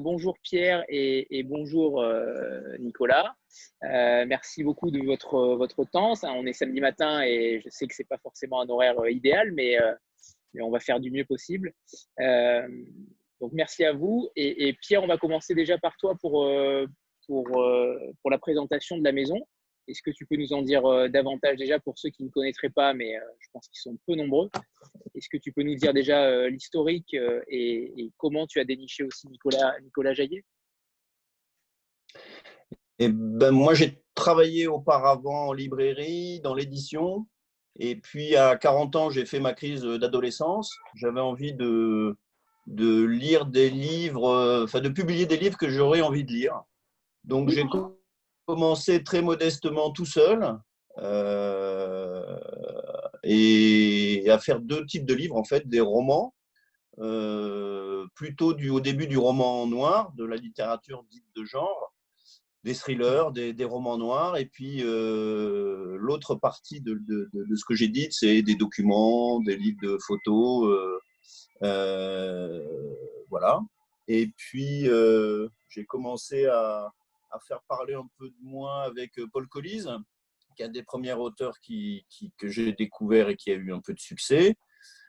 Bonjour Pierre et, bonjour euh, Nicolas. Euh, merci beaucoup de votre, votre temps. on est samedi matin et je sais que ce n'est pas forcément un horaire euh, idéal, mais, mais, on va faire du mieux possible. donc merci à vous. Et, Pierre, on va commencer déjà par toi pour, pour, pour la présentation de la maison. Est-ce que tu peux nous en dire euh, davantage déjà pour ceux qui ne connaîtraient pas, mais euh, je pense qu'ils sont peu nombreux Est-ce que tu peux nous dire déjà euh, l'historique et, comment tu as déniché aussi Nicolas, Nicolas Jaillet? Eh ben, Moi, j'ai travaillé auparavant en librairie, dans l'édition. Et puis, à 40 ans, j'ai fait ma crise d'adolescence. J'avais envie de, de lire des livres, enfin de publier des livres que j'aurais envie de lire. Donc, j'ai commencé très modestement tout seul euh, et à faire deux types de livres, en fait, des romans, euh, plutôt du, au début du roman noir, de la littérature dite de genre, des thrillers, des, romans noirs, et puis euh, l'autre partie de, de, ce que j'ai dit, c'est des documents, des livres de photos, voilà. Et puis j'ai commencé à, à faire parler un peu de moi avec euh, Paul Collise, qui est un des premiers auteurs qui, que j'ai découvert et qui a eu un peu de succès.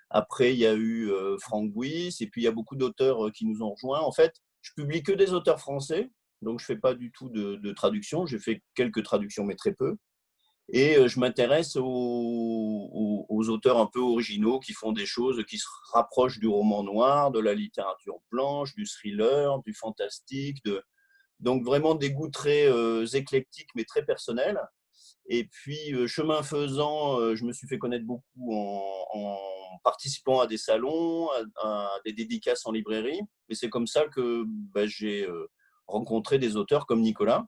Après, il y a eu euh, Franck et puis il y a beaucoup d'auteurs euh, qui nous ont rejoints. En fait, je publie que des auteurs français, donc je ne fais pas du tout de, traduction. J'ai fait quelques traductions, mais très peu. Et je m'intéresse aux, aux, auteurs un peu originaux qui font des choses qui se rapprochent du roman noir, de la littérature blanche, du thriller, du fantastique, de, donc vraiment des goûts très euh, éclectiques mais très personnels. Et puis, euh, chemin faisant, euh, je me suis fait connaître beaucoup en, participant à des salons, à, des dédicaces en librairie. Mais c'est comme ça que bah, j'ai rencontré des auteurs comme Nicolas.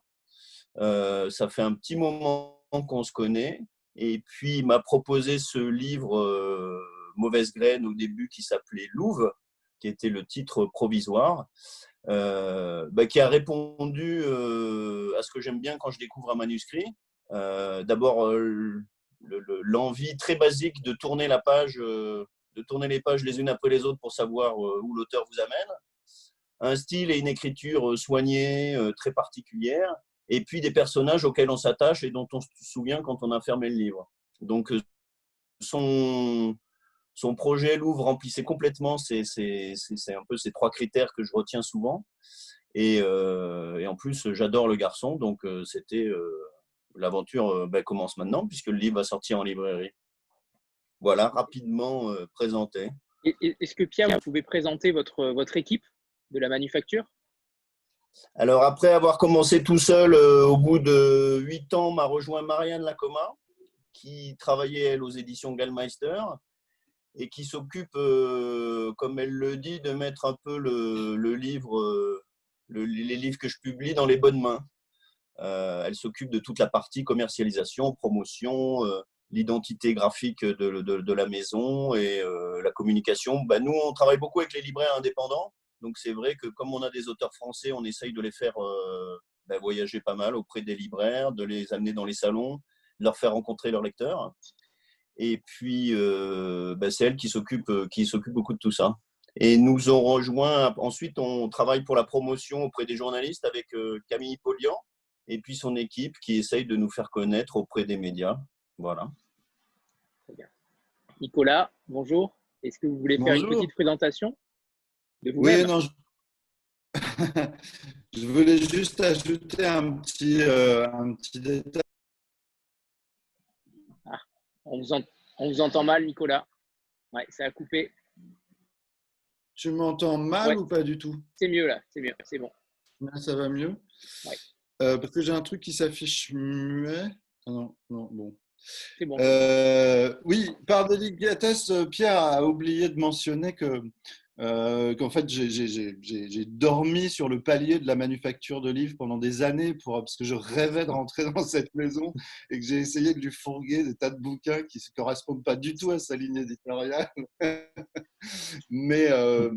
ça fait un petit moment qu'on se connaît. Et puis, il m'a proposé ce livre Mauvaise graine au début qui s'appelait Louve, qui était le titre provisoire. Euh, bah, qui a répondu euh, à ce que j'aime bien quand je découvre un manuscrit. Euh, d'abord, l'envie très basique de tourner la page, de tourner les pages les unes après les autres pour savoir où l'auteur vous amène. Un style et une écriture soignée, très particulière. Et puis des personnages auxquels on s'attache et dont on se souvient quand on a fermé le livre. Donc, son, son projet Louvre remplissait complètement c'est un peu ces trois critères que je retiens souvent. Et, euh, en plus, j'adore le garçon, donc euh, c'était euh, l'aventure ben, commence maintenant puisque le livre va sortir en librairie. Voilà, rapidement présenté. Est-ce que Pierre, vous pouvez présenter votre, votre équipe de la manufacture? Alors après avoir commencé tout seul, au bout de huit ans, m'a rejoint Marianne Lacoma, qui travaillait elle aux éditions Gallmeister et qui s'occupe, euh, comme elle le dit, de mettre un peu le, livre, euh, les livres que je publie dans les bonnes mains. Euh, elle s'occupe de toute la partie commercialisation, promotion, l'identité graphique de, la maison et la communication. Bah, nous, on travaille beaucoup avec les libraires indépendants. Donc c'est vrai que comme on a des auteurs français, on essaye de les faire bah, voyager pas mal auprès des libraires, de les amener dans les salons, de leur faire rencontrer leurs lecteurs. Et puis, euh, bah, c'est elle qui s'occupe, euh, qui s'occupe beaucoup de tout ça. Et nous ont rejoint. Ensuite, on travaille pour la promotion auprès des journalistes avec euh, Camille Polian et puis son équipe qui essaye de nous faire connaître auprès des médias. Voilà. Très bien. Nicolas, bonjour. Est-ce que vous voulez faire une petite présentation de vous Oui, non. Je... je... voulais juste ajouter un petit, un petit détail on vous, entend mal, Nicolas. Ouais, ça a coupé. Tu m'entends mal ou pas du tout? C'est mieux là, c'est mieux, c'est bon. ça va mieux? Euh, Parce que j'ai un truc qui s'affiche muet. Ah non, non, bon. C'est bon. Euh, oui, par délicatesse, Pierre a oublié de mentionner que euh, qu'en fait j'ai dormi sur le palier de la manufacture de livres pendant des années pour, parce que je rêvais de rentrer dans cette maison et que j'ai essayé de lui fourguer des tas de bouquins qui ne correspondent pas du tout à sa ligne éditoriale. Mais euh,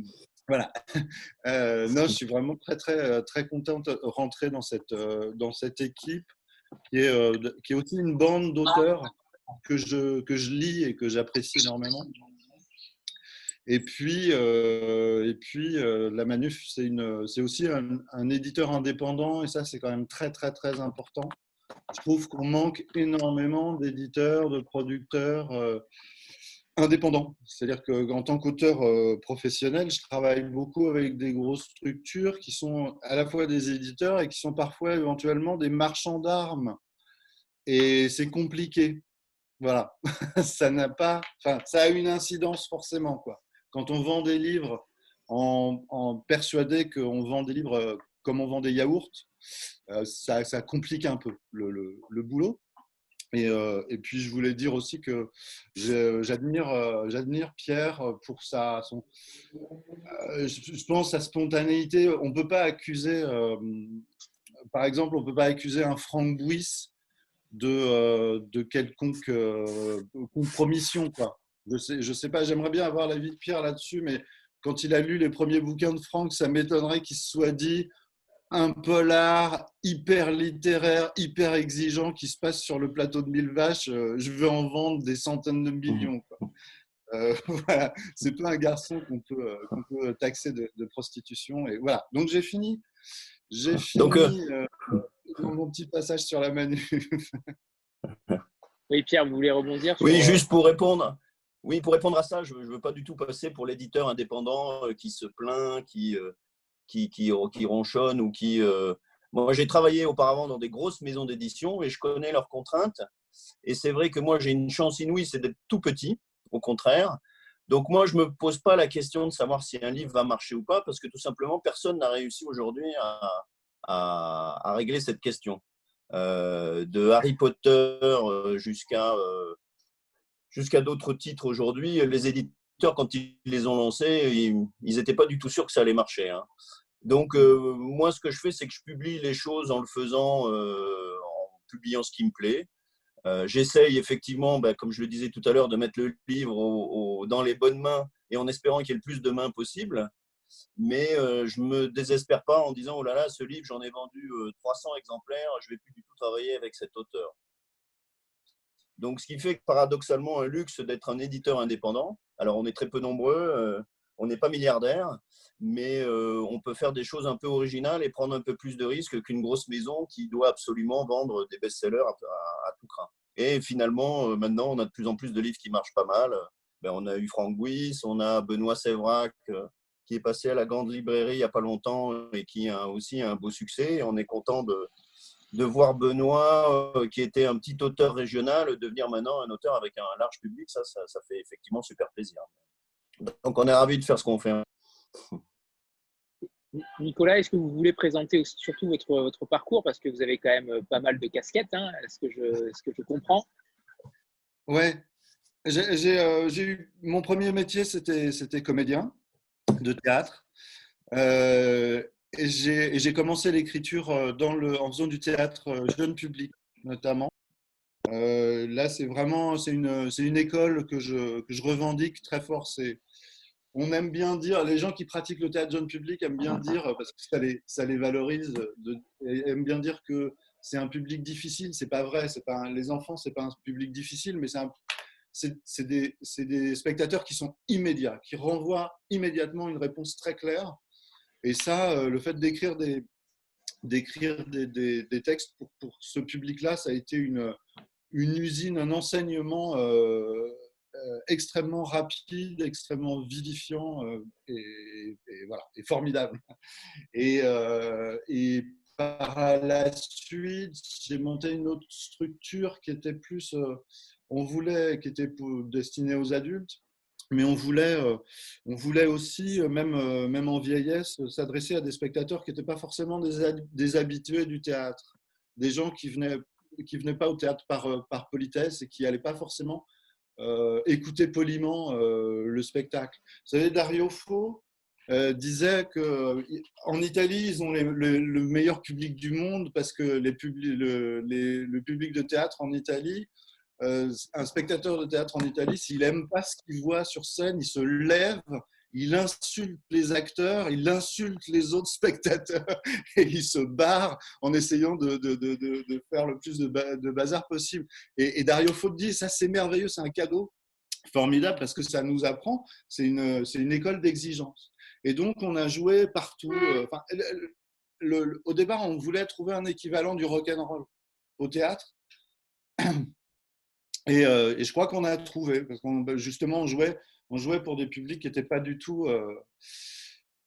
voilà. Euh, non, je suis vraiment très très très contente de rentrer dans cette dans cette équipe qui est qui est aussi une bande d'auteurs que je que je lis et que j'apprécie énormément. Et puis, et puis la Manuf, c'est aussi un, éditeur indépendant, et ça, c'est quand même très, très, très important. Je trouve qu'on manque énormément d'éditeurs, de producteurs indépendant. C'est-à-dire qu'en tant qu'auteur euh, professionnel, je travaille beaucoup avec des grosses structures qui sont à la fois des éditeurs et qui sont parfois éventuellement des marchands d'armes. Et c'est compliqué. Voilà, ça n'a pas, enfin, ça a une incidence forcément quoi. Quand on vend des livres en, persuadé qu'on vend des livres euh, comme on vend des yaourts, euh, ça, complique un peu le, boulot. Euh, et, puis, je voulais dire aussi que j'admire, Pierre pour sa, son, je pense, sa spontanéité. On ne peut pas accuser, par exemple, on ne peut pas accuser un Franck Bouis de, de quelconque compromission. Je sais, je sais pas, j'aimerais bien avoir l'avis de Pierre là-dessus, mais quand il a lu les premiers bouquins de Franck, ça m'étonnerait qu'il se soit dit un polar hyper littéraire, hyper exigeant qui se passe sur le plateau de Mille Vaches. Euh, je veux en vendre des centaines de millions. Euh, voilà, c'est pas un garçon qu'on peut, euh, peut, taxer de, prostitution. Et voilà. Donc j'ai fini. J'ai fini mon petit passage sur la manu. oui, Pierre, vous voulez rebondir Oui, juste pour répondre. Oui, pour répondre à ça, je ne veux pas du tout passer pour l'éditeur indépendant qui se plaint, qui, qui, qui, qui ronchonnent ou qui. Euh, moi, j'ai travaillé auparavant dans des grosses maisons d'édition et je connais leurs contraintes. Et c'est vrai que moi, j'ai une chance inouïe, c'est d'être tout petit, au contraire. Donc moi, je ne me pose pas la question de savoir si un livre va marcher ou pas, parce que tout simplement, personne n'a réussi aujourd'hui à, régler cette question. Euh, de Harry Potter euh, jusqu'à d'autres titres aujourd'hui, les éditeurs quand ils les ont lancés, ils n'étaient pas du tout sûrs que ça allait marcher. Hein. Donc, euh, moi, ce que je fais, c'est que je publie les choses en le faisant, euh, en publiant ce qui me plaît. Euh, j'essaye effectivement, bah, comme je le disais tout à l'heure, de mettre le livre dans les bonnes mains et en espérant qu'il y ait le plus de mains possible. Mais je ne me désespère pas en disant, oh là là, ce livre, j'en ai vendu 300 exemplaires, je ne vais plus du tout travailler avec cet auteur. Donc, ce qui fait paradoxalement un luxe d'être un éditeur indépendant. Alors, on est très peu nombreux, euh, on n'est pas milliardaire, mais euh, on peut faire des choses un peu originales et prendre un peu plus de risques qu'une grosse maison qui doit absolument vendre des best-sellers à, tout craint. Et finalement, euh, maintenant, on a de plus en plus de livres qui marchent pas mal. Ben, on a eu Franck Bouis, on a Benoît Sévrac qui est passé à la grande librairie il n'y a pas longtemps et qui a aussi un beau succès. on est content de, de voir Benoît, euh, qui était un petit auteur régional, devenir maintenant un auteur avec un large public, ça, ça, fait effectivement super plaisir. Donc on est ravis de faire ce qu'on fait. Nicolas, est-ce que vous voulez présenter surtout votre, votre parcours parce que vous avez quand même pas mal de casquettes, hein, est-ce que, je, ce que je comprends? Ouais, euh, j'ai eu mon premier métier, c'était comédien de théâtre. Euh, j'ai commencé l'écriture euh, en faisant du théâtre euh, jeune public, notamment. Euh, là, c'est vraiment c'est une, une école que je, que je revendique très fort. On aime bien dire, les gens qui pratiquent le théâtre jeune public aiment bien dire, parce que ça les, ça les valorise, aiment bien dire que c'est un public difficile. C'est pas vrai. Pas les enfants, c'est pas un public difficile, mais c'est des, des, spectateurs qui sont immédiats, qui renvoient immédiatement une réponse très claire et ça, euh, le fait d'écrire des, textes pour, ce public-là, ça a été une, usine, un enseignement euh, euh, extrêmement rapide, extrêmement vivifiant et formidable. Et, et, par la suite, j'ai monté une autre structure qui était plus, on voulait, qui était destinée aux adultes mais on voulait, euh, on voulait aussi, euh, même, euh, même en vieillesse, s'adresser à des spectateurs qui n'étaient pas forcément des, habitués du théâtre, des gens qui venaient, qui venaient pas au théâtre par, par politesse et qui n'allaient pas forcément écouter poliment le spectacle. Vous savez, Dario Fo disait qu'en Italie, ils ont le, meilleur public du monde parce que le public de théâtre en Italie, euh, un spectateur de théâtre en Italie, s'il n'aime pas ce qu'il voit sur scène, il se lève, il insulte les acteurs, il insulte les autres spectateurs et il se barre en essayant de, faire le plus de, bazar possible. Et, Dario Fo dit, ça c'est merveilleux, c'est un cadeau. formidable parce que ça nous apprend, c'est une, école d'exigence. Et donc, on a joué partout. Le, au départ, on voulait trouver un équivalent du rock and roll au théâtre. Et, et je crois qu'on a trouvé, parce qu'on ben, justement, on jouait, on jouait pour des publics qui n'étaient pas du tout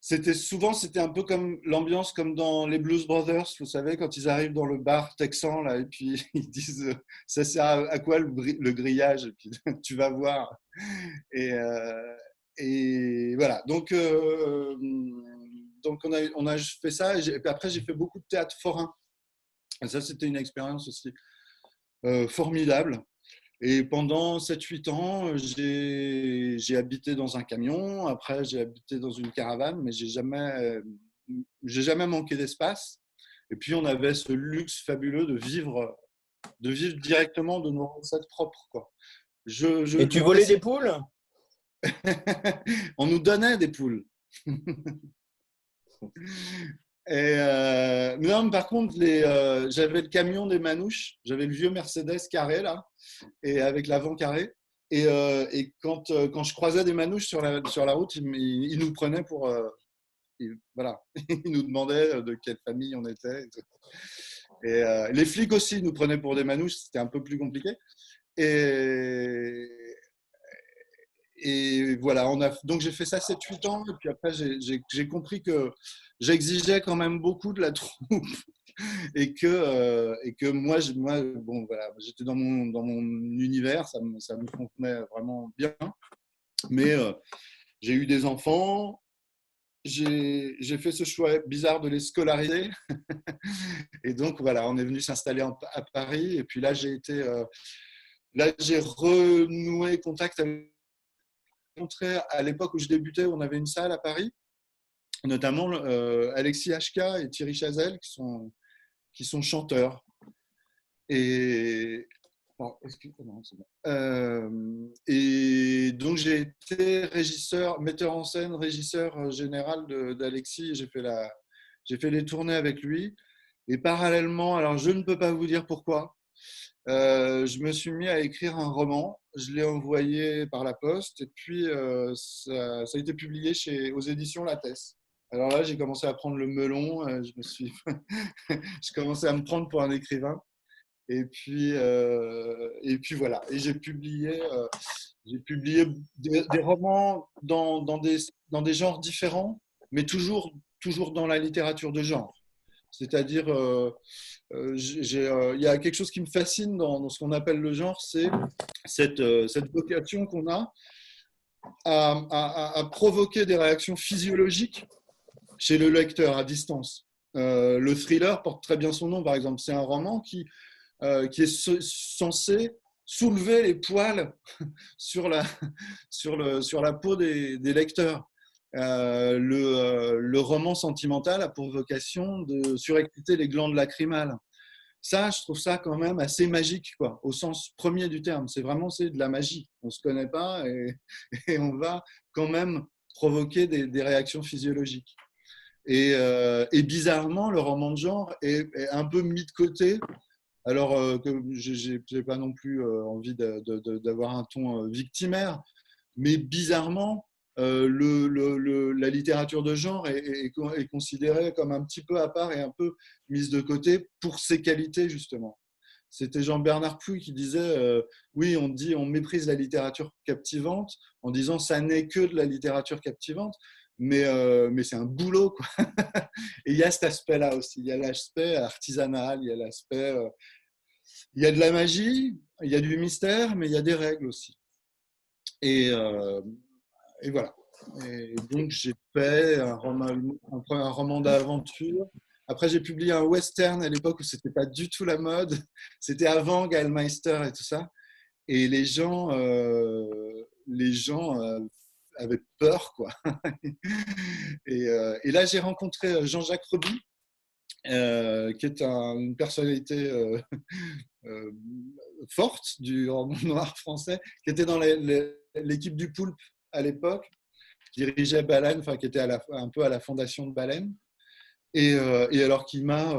c'était souvent c'était un peu comme l'ambiance comme dans les Blues Brothers vous savez quand ils arrivent dans le bar texan là et puis ils disent ça sert à quoi le, grillage? Et puis tu vas voir. Et, euh, et voilà. Donc euh, donc on a on a fait ça et, puis après j'ai fait beaucoup de théâtre forain. Et ça c'était une expérience aussi euh, formidable et pendant 7-8 ans, j'ai habité dans un camion. Après, j'ai habité dans une caravane, mais j'ai jamais, j'ai jamais manqué d'espace. Et puis, on avait ce luxe fabuleux de vivre, de vivre directement de nos recettes propres. Quoi. Je, je, Et tu volais des poules? On nous donnait des poules. Et euh, non, par contre, euh, j'avais le camion des manouches, j'avais le vieux Mercedes carré là, et avec l'avant carré. Et, euh, quand, quand je croisais des manouches sur la, sur la route, ils, nous prenaient pour. voilà, ils nous demandaient de quelle famille on était. Et, les flics aussi nous prenaient pour des manouches, c'était un peu plus compliqué. Et, et voilà, donc j'ai fait ça 7-8 ans, et puis après j'ai compris que j'exigeais quand même beaucoup de la troupe et que, euh, et que moi, moi bon, voilà, j'étais dans mon, dans mon univers, ça me, ça me convenait vraiment bien. Mais euh, j'ai eu des enfants, j'ai fait ce choix bizarre de les scolariser. et donc, voilà, on est venu s'installer à Paris. Et puis là, j'ai été. Euh, là, j'ai renoué contact avec. À l'époque où je débutais, on avait une salle à Paris notamment euh, Alexis HK et Thierry Chazelle, qui sont, chanteurs. Et, euh, et donc j'ai été régisseur, metteur en scène, régisseur général d'Alexis. J'ai fait, les tournées avec lui. Et parallèlement, alors je ne peux pas vous dire pourquoi, euh, je me suis mis à écrire un roman. Je l'ai envoyé par la poste et puis ça, ça, a été publié chez, aux éditions Lattès. Alors là, j'ai commencé à prendre le melon. Euh, je me suis, je commençais à me prendre pour un écrivain. Et puis, euh, et puis voilà. Et j'ai publié, euh, publié des, romans dans, dans, des, dans des genres différents, mais toujours, toujours dans la littérature de genre. C'est-à-dire, il y a quelque chose qui me fascine dans, ce qu'on appelle le genre, c'est cette, vocation qu'on a à, provoquer des réactions physiologiques chez le lecteur à distance. Euh, le thriller porte très bien son nom, par exemple. C'est un roman qui, euh, est censé soulever les poils sur la, peau des lecteurs. Euh, le, le, roman sentimental a pour vocation de surexciter les glandes lacrymales. Ça, je trouve ça quand même assez magique, quoi, au sens premier du terme. C'est vraiment c'est de la magie. On se connaît pas et, on va quand même provoquer des, réactions physiologiques. Euh, et, bizarrement, le roman de genre est, un peu mis de côté. Alors euh, que je n'ai pas non plus euh, envie d'avoir un ton victimaire, mais bizarrement, le, la littérature de genre est, considérée comme un petit peu à part et un peu mise de côté pour ses qualités, justement. C'était Jean-Bernard Pouy qui disait Oui, on dit, on méprise la littérature captivante en disant ça n'est que de la littérature captivante mais, euh, mais c'est un boulot. Quoi. Et il y a cet aspect-là aussi. Il y a l'aspect artisanal, il y a l'aspect. Euh, il y a de la magie, il y a du mystère, mais il y a des règles aussi. Et, euh, et voilà. Et donc j'ai fait un roman, un, roman d'aventure. Après, j'ai publié un western à l'époque où c'était pas du tout la mode. C'était avant Gallmeister et tout ça. Et les gens, les gens avait peur. Quoi. et, euh, et là, j'ai rencontré euh, Jean-Jacques Reby, euh, qui est une personnalité forte du roman noir français, qui était dans l'équipe du Poulpe à l'époque, qui dirigeait Baleine, enfin qui était un peu à la fondation de Baleine. Et, et, alors qui m'a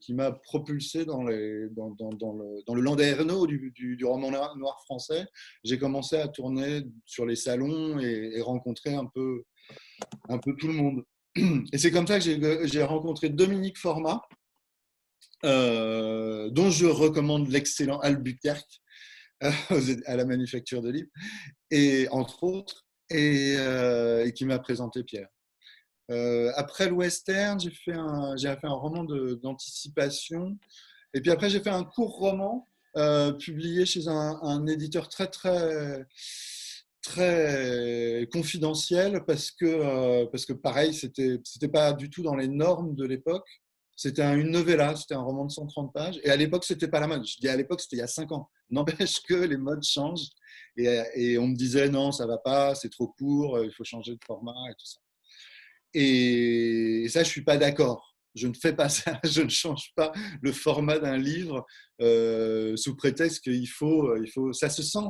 qui m'a propulsé dans, les, dans, le, dans le du, du, roman noir français. J'ai commencé à tourner sur les salons et, rencontrer un peu, un peu tout le monde. Et c'est comme ça que j'ai rencontré Dominique Format, euh, dont je recommande l'excellent Albuquerque euh, à la manufacture de livres, et entre autres, et, euh, qui m'a présenté Pierre. Euh, après le western, j'ai fait un, j'ai fait un roman d'anticipation, et puis après j'ai fait un court roman euh, publié chez un, un, éditeur très très très confidentiel parce que parce que pareil c'était c'était pas du tout dans les normes de l'époque c'était une novella, c'était un roman de 130 pages. Et à l'époque, c'était pas la mode. Je dis à l'époque, c'était il y a 5 ans. N'empêche que les modes changent. Et, on me disait non, ça va pas, c'est trop court, il faut changer de format et tout ça. Et, ça, je suis pas d'accord. Je ne fais pas ça. Je ne change pas le format d'un livre euh, sous prétexte qu'il faut, il faut. Ça se sent.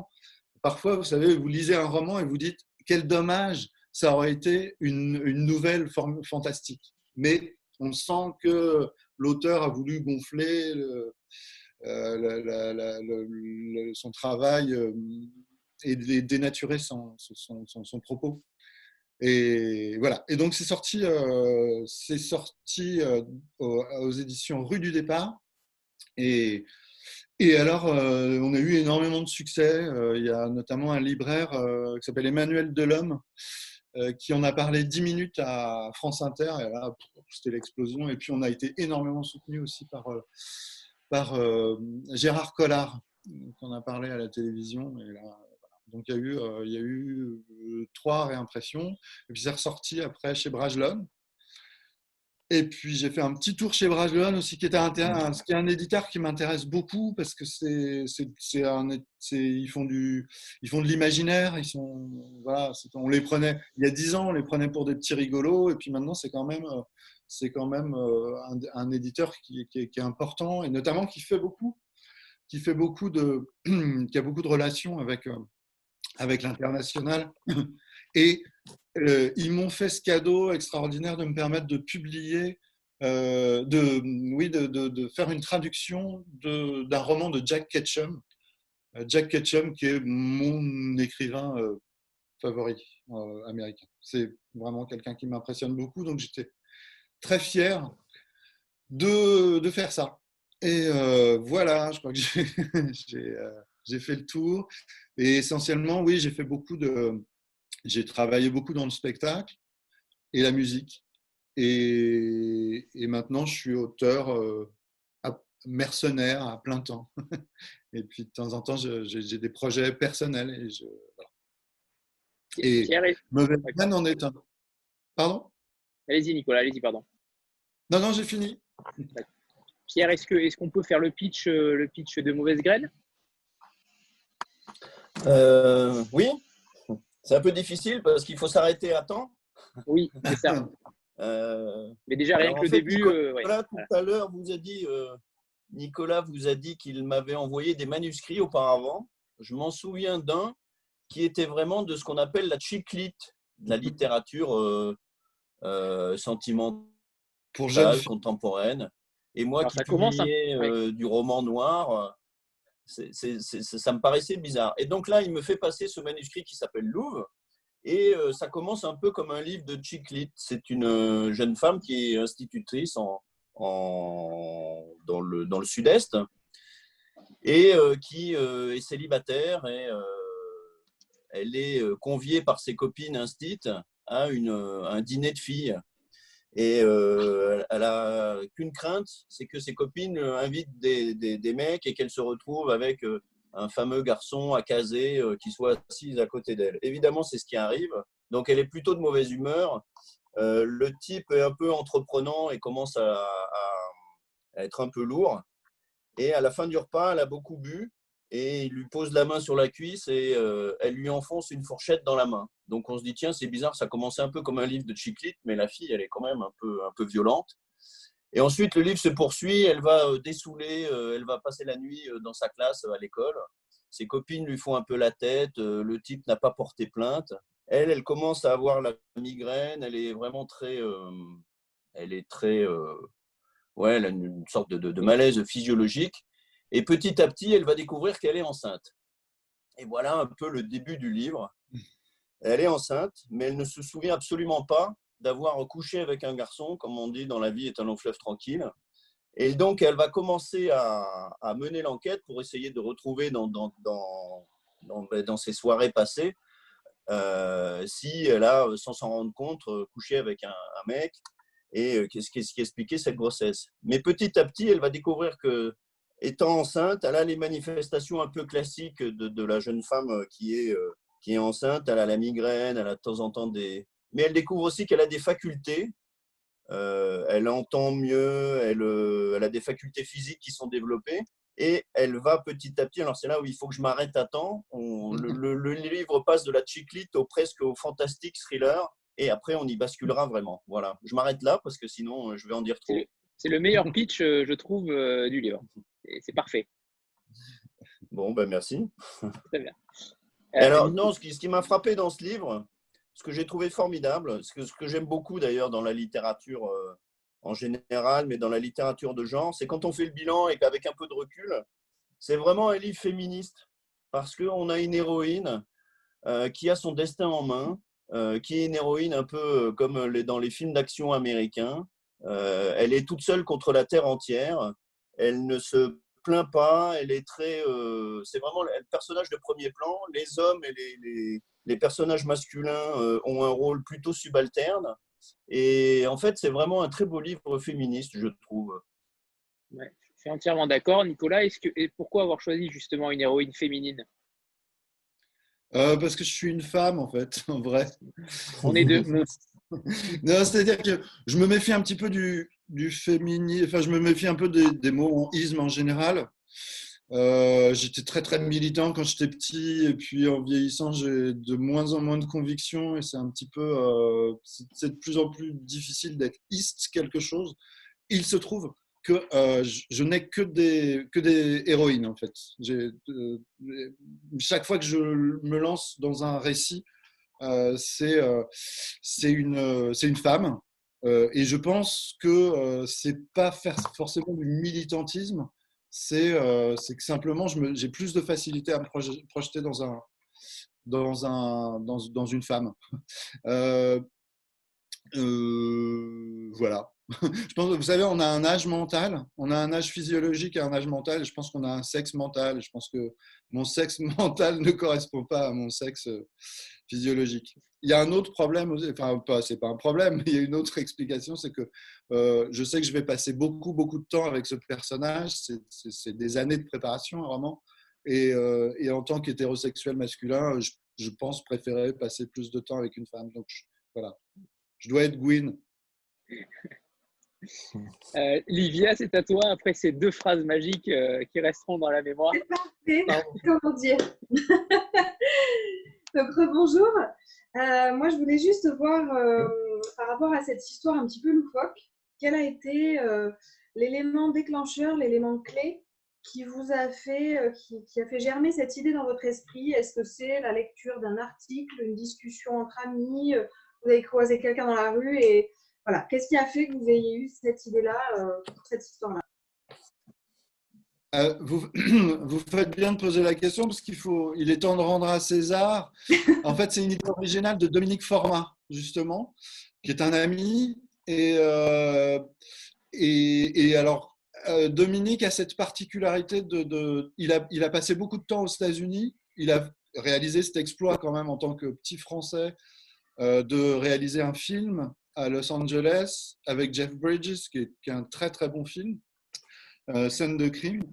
Parfois, vous savez, vous lisez un roman et vous dites quel dommage, ça aurait été une, une nouvelle forme fantastique. Mais on sent que l'auteur a voulu gonfler le, euh, son travail euh, et dénaturer son, propos. Et voilà. Et donc c'est sorti, euh, aux, éditions Rue du Départ. Et, et alors, on a eu énormément de succès. il y a notamment un libraire qui s'appelle Emmanuel Delhomme, qui en a parlé 10 minutes à France Inter, et là, c'était l'explosion. Et puis, on a été énormément soutenu aussi par, euh, par euh, Gérard Collard, qu'on a parlé à la télévision. Et là, donc, il y a eu, il y a eu trois réimpressions. Et puis, c'est ressorti après chez Brajlon. Et puis j'ai fait un petit tour chez Brajlon aussi, qui est un, un, qui est un éditeur qui m'intéresse beaucoup parce que c'est, c'est, un, ils font du, ils font de l'imaginaire. Ils sont, voilà, on les prenait il y a dix ans, on les prenait pour des petits rigolos, et puis maintenant c'est quand même, c'est quand même euh, un, un éditeur qui, qui, est, important et notamment qui fait beaucoup, qui fait beaucoup de, qui a beaucoup de relations avec euh, avec l'international et euh, ils m'ont fait ce cadeau extraordinaire de me permettre de publier, euh, de, oui, de, faire une traduction d'un roman de Jack Ketchum. Euh, Jack Ketchum, qui est mon écrivain favori américain. C'est vraiment quelqu'un qui m'impressionne beaucoup, donc j'étais très fier de, faire ça. Et voilà, je crois que j'ai fait le tour. Et essentiellement, oui, j'ai fait beaucoup de, j'ai travaillé beaucoup dans le spectacle et la musique. Et, et maintenant, je suis auteur euh, mercenaire à plein temps. et puis, de temps en temps, j'ai des projets personnels. Et, je, voilà. et Mauvais en est un. Pardon? Allez-y, Nicolas, allez-y, pardon. Non, non, j'ai fini. Pierre, est-ce qu'on est qu'on peut faire le pitch, euh, le pitch de Mauvaise Graine? Euh, Oui, c'est un peu difficile parce qu'il faut s'arrêter à temps. Oui, c'est ça. euh, Mais déjà, rien que le début. Nicolas, euh, ouais. tout à l'heure, vous a dit, euh, Nicolas vous a dit qu'il m'avait envoyé des manuscrits auparavant. Je m'en souviens d'un qui était vraiment de ce qu'on appelle la chiclite, de la littérature euh, euh, sentimentale, Pour contemporaine. Et moi Alors, qui publiais un- ouais. euh, ça me paraissait bizarre. Et donc là, il me fait passer ce manuscrit qui s'appelle Louvre. Et euh, ça commence un peu comme un livre de Chiclit. C'est une euh, jeune femme qui est institutrice en, dans le, dans le sud-est et euh, qui est célibataire et elle est conviée par ses copines instites à une, un dîner de filles. Et euh, elle a qu'une crainte, c'est que ses copines euh, invitent des, des, mecs et qu'elle se retrouve avec euh, un fameux garçon à caser qui soit assis à côté d'elle. Évidemment, c'est ce qui arrive. Donc, elle est plutôt de mauvaise humeur. Le type est un peu entreprenant et commence à, à, à, être un peu lourd. Et à la fin du repas, elle a beaucoup bu et il lui pose la main sur la cuisse et euh, elle lui enfonce une fourchette dans la main. Donc on se dit tiens c'est bizarre, ça commençait un peu comme un livre de Chiclit, mais la fille elle est quand même un peu un peu violente. Et ensuite le livre se poursuit, elle va euh, dessouler, euh, elle va passer la nuit dans sa classe à l'école. Ses copines lui font un peu la tête, le type n'a pas porté plainte. Elle, elle commence à avoir la migraine, elle est vraiment très, elle est très, ouais, elle a une sorte de, malaise physiologique. Et petit à petit, elle va découvrir qu'elle est enceinte. Et voilà un peu le début du livre. Elle est enceinte, mais elle ne se souvient absolument pas d'avoir couché avec un garçon, comme on dit dans la vie est un long fleuve tranquille. Et donc, elle va commencer à, mener l'enquête pour essayer de retrouver dans, ben, ses soirées passées euh, si elle a, sans s'en rendre compte, couché avec un, mec et euh, qu'est-ce qui expliquait cette grossesse. Mais petit à petit, elle va découvrir que, étant enceinte, elle a les manifestations un peu classiques de, de la jeune femme qui est, euh, qui est enceinte. Elle a la migraine, elle a de temps en temps des, mais elle découvre aussi qu'elle a des facultés. Euh, elle entend mieux, elle, euh, elle, a des facultés physiques qui sont développées et elle va petit à petit. Alors c'est là où il faut que je m'arrête à temps. On, mhm. le, livre passe de la chiclite au presque au fantastique thriller et après on y basculera vraiment. Voilà, je m'arrête là parce que sinon je vais en dire trop. C'est le meilleur pitch, euh, je trouve, du livre. C'est parfait. Bon, ben merci. Très bien. Alors, non, ce qui, ce qui m'a frappé dans ce livre, ce que j'ai trouvé formidable, ce que, ce que j'aime beaucoup d'ailleurs dans la littérature euh, en général, mais dans la littérature de genre, c'est quand on fait le bilan et qu'avec un peu de recul, c'est vraiment un livre féministe parce qu'on a une héroïne euh, qui a son destin en main, euh, qui est une héroïne un peu comme dans les films d'action américains. Elle est toute seule contre la terre entière. Elle ne se plaint pas. Elle est très. c'est vraiment le personnage de premier plan. Les hommes et les, les personnages masculins euh, ont un rôle plutôt subalterne. Et en fait, c'est vraiment un très beau livre féministe, je trouve. Ouais, je suis entièrement d'accord. Nicolas, est-ce que, et pourquoi avoir choisi justement une héroïne féminine? Euh, Parce que je suis une femme, en fait, en vrai. On est deux. non, c'est-à-dire que je me méfie un petit peu du, du féminisme, enfin, je me méfie un peu des, des mots en isme en général. Euh, j'étais très très militant quand j'étais petit et puis en vieillissant j'ai de moins en moins de convictions et c'est un petit peu euh, c'est de plus en plus difficile d'être ist quelque chose. Il se trouve que euh, je, n'ai que des que des héroïnes en fait. chaque fois que je me lance dans un récit, c'est c'est une c'est une femme et je pense que c'est pas faire forcément du militantisme euh, c'est que simplement, j'ai plus de facilité à me projeter dans, un, dans, un, dans, dans une femme. Euh, euh, voilà. Je pense, vous savez, on a un âge mental, on a un âge physiologique et un âge mental. Je pense qu'on a un sexe mental. Je pense que mon sexe mental ne correspond pas à mon sexe physiologique. Il y a un autre problème, enfin, pas, c'est pas un problème, mais il y a une autre explication, c'est que euh, je sais que je vais passer beaucoup, beaucoup de temps avec ce personnage. C'est des années de préparation, vraiment. Et, euh, et en tant qu'hétérosexuel masculin, je, pense préférer passer plus de temps avec une femme. Donc, voilà. Je dois être Gwyn. Euh, Livia, c'est à toi après ces deux phrases magiques euh, qui resteront dans la mémoire. C'est parfait. Comment dire? Donc, bonjour. Euh, moi, je voulais juste voir par rapport à cette histoire un petit peu loufoque, quel a été l'élément déclencheur, l'élément clé qui vous a fait, qui, qui, a fait germer cette idée dans votre esprit? Est-ce que c'est la lecture d'un article, une discussion entre amis Vous avez croisé quelqu'un dans la rue et voilà, qu'est-ce qui a fait que vous ayez eu cette idée-là euh, pour cette histoire-là? Euh, vous, vous, faites bien de poser la question parce qu'il faut, il est temps de rendre à César. En fait, c'est une idée originale de Dominique Format, justement, qui est un ami. Et, euh, et, alors, Dominique a cette particularité de, il, a, il a passé beaucoup de temps aux États-Unis. Il a réalisé cet exploit quand même en tant que petit Français de réaliser un film à Los Angeles avec Jeff Bridges, qui est, un très très bon film, euh, scène de crime,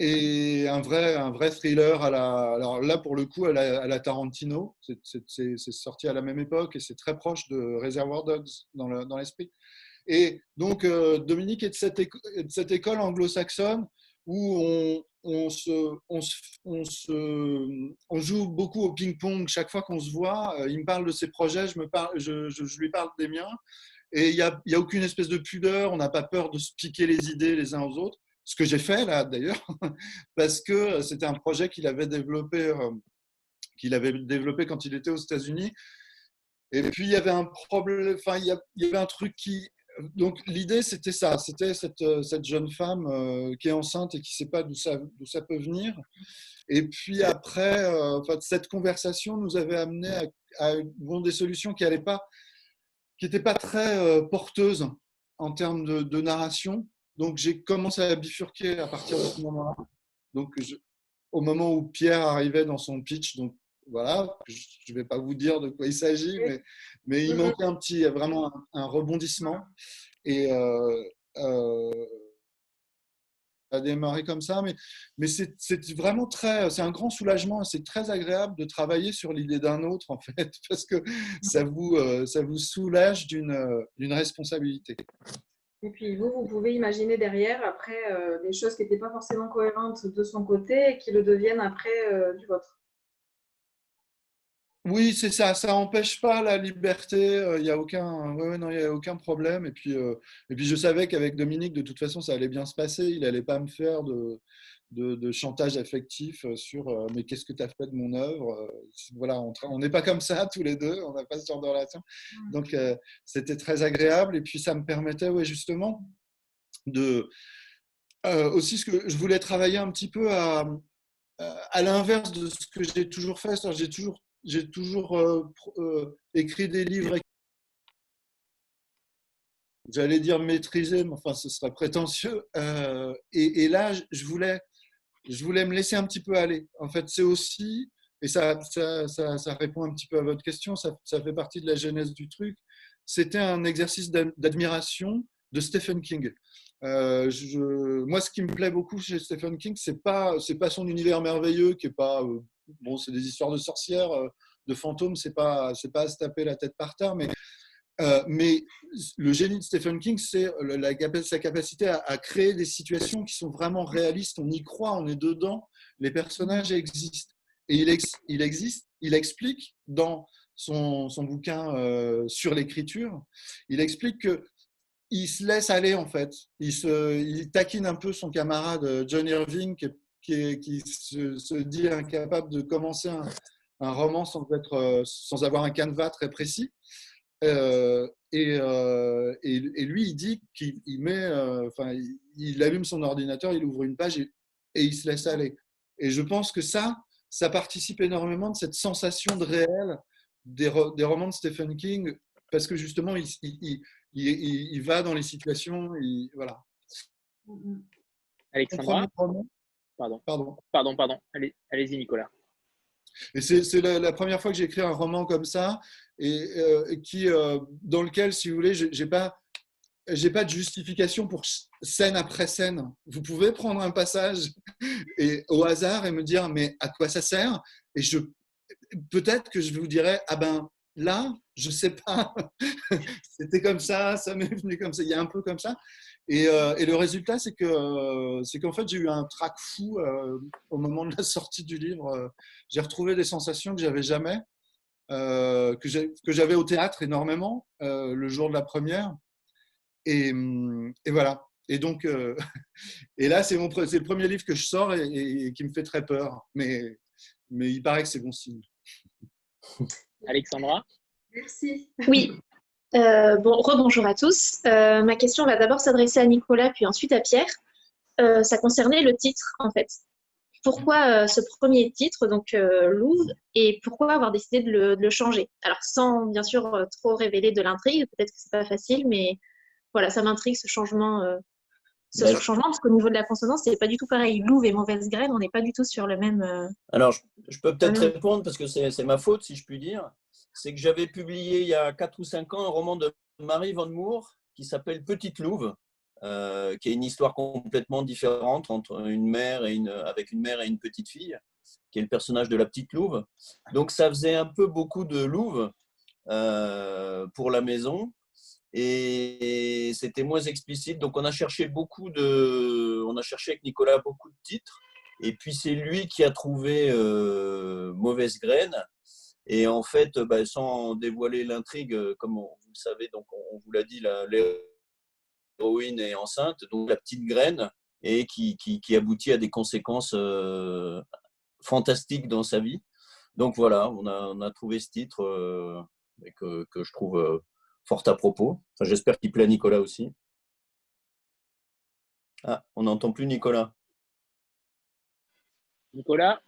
et un vrai, un vrai thriller à la. Alors là, pour le coup, à la, Tarantino, c'est sorti à la même époque et c'est très proche de Reservoir Dogs dans l'esprit. et donc, euh, Dominique est de cette, de cette école anglo-saxonne où on, on, se, on, se, on, joue beaucoup au ping-pong chaque fois qu'on se voit. Euh, il me parle de ses projets, je, me parle, je, lui parle des miens. Et il n'y a, y a, aucune espèce de pudeur, on n'a pas peur de se piquer les idées les uns aux autres. Ce que j'ai fait là d'ailleurs, parce que c'était un projet qu'il avait développé, euh, avait développé quand il était aux États-Unis. Et puis il y avait un problème, enfin il y avait un truc qui, donc l'idée c'était ça, c'était cette, cette, jeune femme qui est enceinte et qui ne sait pas d'où ça, peut venir. Et puis après, enfin, cette conversation nous avait amené à, bon, des solutions qui n'étaient pas, très porteuses en termes de narration. Donc j'ai commencé à bifurquer à partir de ce moment-là. Donc au moment où Pierre arrivait dans son pitch, donc voilà, je ne vais pas vous dire de quoi il s'agit, mais, mais il manquait un petit, vraiment un, rebondissement. Et euh, euh, a démarré comme ça, mais, mais c'est vraiment très, c'est un grand soulagement, c'est très agréable de travailler sur l'idée d'un autre en fait, parce que ça vous, euh, ça vous soulage d'une responsabilité. Et puis vous, vous pouvez imaginer derrière après euh, des choses qui n'étaient pas forcément cohérentes de son côté et qui le deviennent après du vôtre. Oui, c'est ça. Ça n'empêche pas la liberté. Euh, il n'y a aucun, non, il y a aucun problème. Et puis, et puis je savais qu'avec Dominique, de toute façon, ça allait bien se passer. Il n'allait pas me faire de, de, chantage affectif sur mais qu'est-ce que tu as fait de mon œuvre Voilà, on n'est pas comme ça tous les deux. On n'a pas ce genre de relation. Donc, c'était très agréable. Et puis, ça me permettait, ouais, justement, de aussi ce que je voulais travailler un petit peu à, à l'inverse de ce que j'ai toujours fait. J'ai toujours j'ai toujours euh, euh, écrit des livres. J'allais dire maîtriser, mais enfin, ce serait prétentieux. Euh, et, là, je voulais, je voulais me laisser un petit peu aller. En fait, c'est aussi, et ça, ça, ça, répond un petit peu à votre question, ça, fait partie de la genèse du truc. C'était un exercice d'admiration de Stephen King. moi, ce qui me plaît beaucoup chez Stephen King, c'est pas c'est pas son univers merveilleux qui est pas bon, c'est des histoires de sorcières, euh, de fantômes, c'est pas, c'est pas à se taper la tête par terre, mais, euh, mais le génie de Stephen King, c'est sa capacité à, créer des situations qui sont vraiment réalistes. On y croit, on est dedans, les personnages existent. Et il, il existe, il explique dans son, son bouquin euh, sur l'écriture, il explique que il se laisse aller en fait. Il, se, il taquine un peu son camarade John Irving, qui est qui, se, dit incapable de commencer un, roman sans, être, euh, sans avoir un canevas très précis. Euh, euh, et, et, lui, il dit qu'il met, enfin, il, allume son ordinateur, il ouvre une page et, il se laisse aller. Et je pense que ça, ça participe énormément de cette sensation de réel des, romans de Stephen King, parce que justement, il, il va dans les situations, voilà. Alexandra? Pardon. Pardon. Pardon, pardon. Allez, allez-y, Nicolas. Et c'est la, première fois que j'ai écrit un roman comme ça, et euh, qui, euh, dans lequel, si vous voulez, j'ai pas, j'ai pas de justification pour scène après scène. Vous pouvez prendre un passage et au hasard et me dire, mais à quoi ça sert? Et je, peut-être que je vous dirais, ah ben là, je sais pas. C'était comme ça, ça m'est venu comme ça. Il y a un peu comme ça. Euh, et, le résultat, c'est que euh, c'est qu'en fait, j'ai eu un trac fou euh, au moment de la sortie du livre. j'ai retrouvé des sensations que j'avais jamais, que j'avais au théâtre énormément le jour de la première. Et, voilà. Et donc, et là, c'est le premier livre que je sors et, qui me fait très peur. Mais, mais il paraît que c'est bon signe. Alexandra Merci. Oui, euh, bon, rebonjour à tous. Euh, ma question va d'abord s'adresser à Nicolas, puis ensuite à Pierre. Euh, ça concernait le titre, en fait. Pourquoi ce premier titre, donc Louvre, et pourquoi avoir décidé de le, changer? Alors, sans bien sûr trop révéler de l'intrigue, peut-être que c'est pas facile, mais voilà, ça m'intrigue ce changement. Ce bah, changement, parce qu'au niveau de la consonance, c'est pas du tout pareil. Louvre et mauvaise graine, on n'est pas du tout sur le même. Alors, je, je peux peut-être répondre parce que c'est ma faute, si je puis dire c'est que j'avais publié il y a 4 ou 5 ans un roman de Marie Van Moor qui s'appelle Petite Louve, euh, qui est une histoire complètement différente entre une mère et une, avec une mère et une petite fille, qui est le personnage de la petite Louve. Donc ça faisait un peu beaucoup de Louve euh, pour la maison et c'était moins explicite. Donc on a cherché beaucoup de, on a cherché avec Nicolas beaucoup de titres. Et puis c'est lui qui a trouvé euh, Mauvaise Graine, et en fait, bah, sans dévoiler l'intrigue, euh, comme vous le savez, donc on, vous l'a dit, l'héroïne est enceinte, donc la petite graine, et qui, qui, aboutit à des conséquences euh, fantastiques dans sa vie. Donc voilà, on a, trouvé ce titre euh, que, que, je trouve fort à propos. J'espère qu'il plaît à Nicolas aussi. Ah, on n'entend plus Nicolas. Nicolas?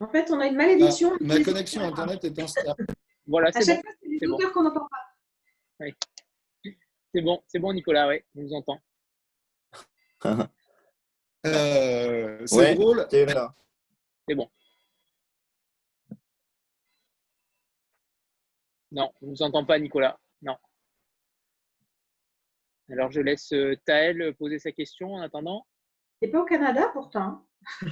En fait, on a une malédiction. Ah, ma connexion Internet est instable. Voilà, c'est bon. C'est bon. qu'on n'entend pas. C'est bon, c'est bon, Nicolas, oui, on vous entend. euh, c'est drôle. C'est bon. Non, on ne vous entend pas, Nicolas. Non. Alors, je laisse euh, Taël poser sa question en attendant. C'est pas au Canada pourtant.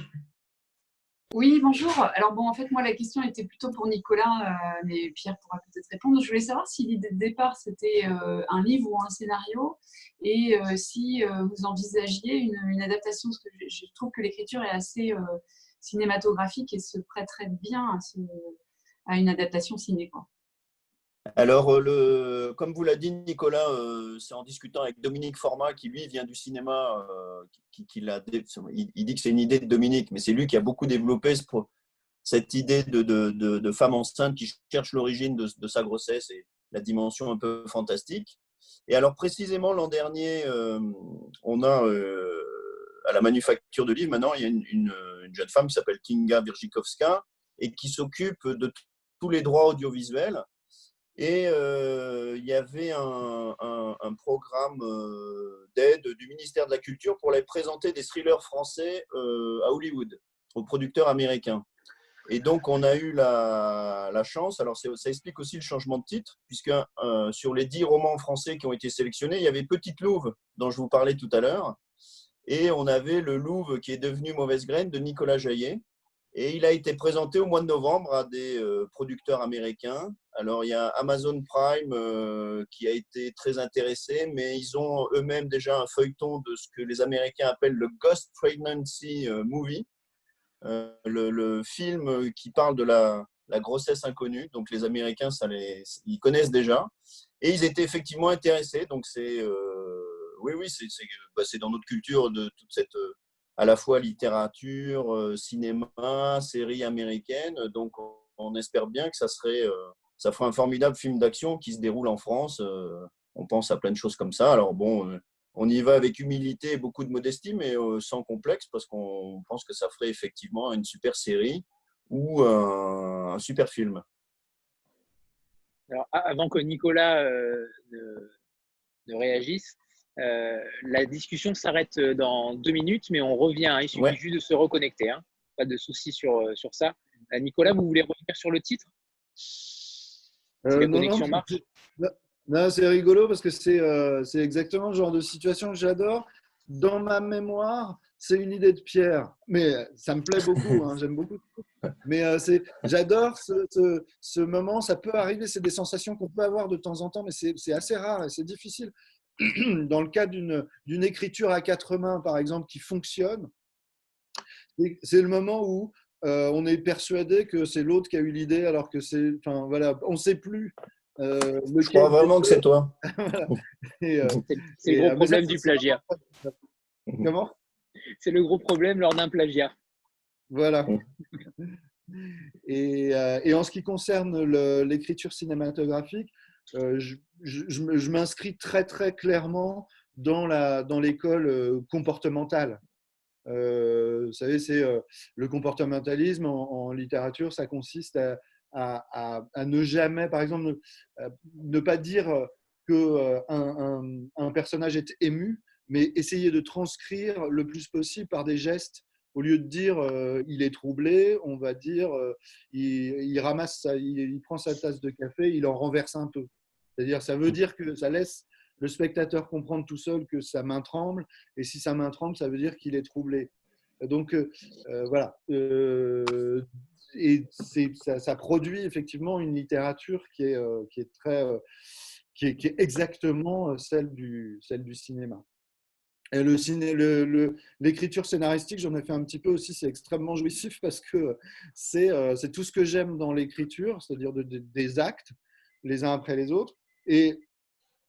Oui, bonjour. Alors bon, en fait, moi, la question était plutôt pour Nicolas, euh, mais Pierre pourra peut-être répondre. Je voulais savoir si l'idée de départ, c'était euh, un livre ou un scénario, et si vous envisagiez une, adaptation, parce que je, trouve que l'écriture est assez cinématographique et se prêterait bien à, une adaptation ciné. Alors, euh, le, comme vous l'a dit Nicolas, euh, c'est en discutant avec Dominique Format, qui lui vient du cinéma, euh, qui, il, dit que c'est une idée de Dominique, mais c'est lui qui a beaucoup développé cette idée de, femme enceinte qui cherche l'origine de, sa grossesse et la dimension un peu fantastique. Et alors, précisément, l'an dernier, on a à la manufacture de livres, maintenant, il y a une, une jeune femme qui s'appelle Kinga Virgikovska et qui s'occupe de tous les droits audiovisuels et il y avait un, programme d'aide du ministère de la Culture pour aller présenter des thrillers français à Hollywood, aux producteurs américains. Et donc, on a eu la, chance, alors ça explique aussi le changement de titre, puisque sur les dix romans français qui ont été sélectionnés, il y avait Petite Louve, dont je vous parlais tout à l'heure, et on avait Le Louve qui est devenu Mauvaise Graine de Nicolas Jaillet. Et il a été présenté au mois de novembre à des euh, producteurs américains. Alors, il y a Amazon Prime euh, qui a été très intéressé, mais ils ont eux-mêmes déjà un feuilleton de ce que les Américains appellent le Ghost Pregnancy euh, Movie, le, film qui parle de la, grossesse inconnue. Donc, les Américains, ils connaissent déjà. Et ils étaient effectivement intéressés. Donc, c'est. oui, oui, bah, c'est dans notre culture de toute cette à la fois littérature, euh, cinéma, séries américaines. Donc, on espère bien que ça serait, euh, ça ferait un formidable film d'action qui se déroule en France. Euh, on pense à plein de choses comme ça. Alors bon, on y va avec humilité et beaucoup de modestie, mais sans complexe, parce qu'on pense que ça ferait effectivement une super série ou un, super film. Alors, avant que Nicolas ne réagisse, euh, la discussion s'arrête euh, dans deux minutes, mais on revient. Hein. il suffit juste de se reconnecter. Hein. Pas de souci sur, euh, sur ça. Nicolas, vous voulez revenir sur le titre? La connexion marche non, c'est rigolo parce que c'est exactement le genre de situation que j'adore. Dans ma mémoire, c'est une idée de Pierre, mais ça me plaît beaucoup, hein, j'aime beaucoup. Mais j'adore ce, ce, ce, moment, ça peut arriver, c'est des sensations qu'on peut avoir de temps en temps, mais c'est assez rare et c'est difficile. dans le cas d'une écriture à quatre mains, par exemple, qui fonctionne, c'est le moment où euh, on est persuadé que c'est l'autre qui a eu l'idée, alors que c'est, enfin voilà, on ne sait plus. Euh, Je crois vraiment que c'est toi. Euh, c'est le gros problème du plagiat. Comment? C'est le gros problème lors d'un plagiat. Voilà. Et, et, en ce qui concerne l'écriture cinématographique, euh, je, m'inscris très très clairement dans la dans l'école euh, comportementale. Euh, vous savez, c'est le comportementalisme en, littérature, ça consiste à, à, ne jamais, par exemple, ne, pas dire que un, un, personnage est ému, mais essayer de transcrire le plus possible par des gestes. Au lieu de dire il est troublé, on va dire il, ramasse, il, prend sa tasse de café, il en renverse un peu. C'est-à-dire, ça veut dire que ça laisse le spectateur comprendre tout seul que sa main tremble, et si sa main tremble, ça veut dire qu'il est troublé. Donc, euh, euh, voilà. Euh, et ça, produit effectivement une littérature qui est, qui est très. Qui est, exactement celle du, celle du cinéma. Et l'écriture scénaristique, j'en ai fait un petit peu aussi, c'est extrêmement jouissif parce que c'est tout ce que j'aime dans l'écriture, c'est-à-dire des actes les uns après les autres et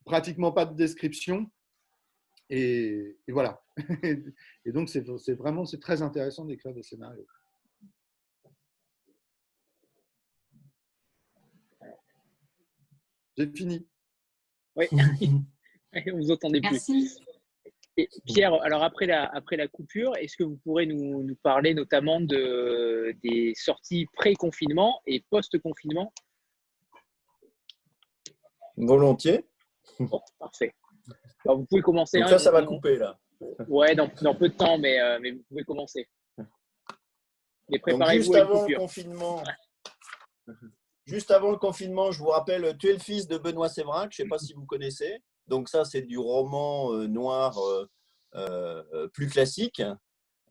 pratiquement pas de description. Et, voilà. et donc, c'est vraiment c'est très intéressant d'écrire des scénarios. J'ai fini. Oui, vous entendez plus. Merci. Pierre, alors après la, après la coupure, est-ce que vous pourrez nous, nous parler notamment de, des sorties pré-confinement et post-confinement Volontiers. parfait. vous pouvez commencer. Donc ça, ça va couper là. Ouais, dans, dans, peu de temps, mais, euh, mais vous pouvez commencer. Mais préparez-vous juste avant le confinement. Juste avant le confinement, je vous rappelle, tu es le fils de Benoît Sévrac, je ne sais pas si vous connaissez. Donc ça, c'est du roman euh, noir euh, plus classique,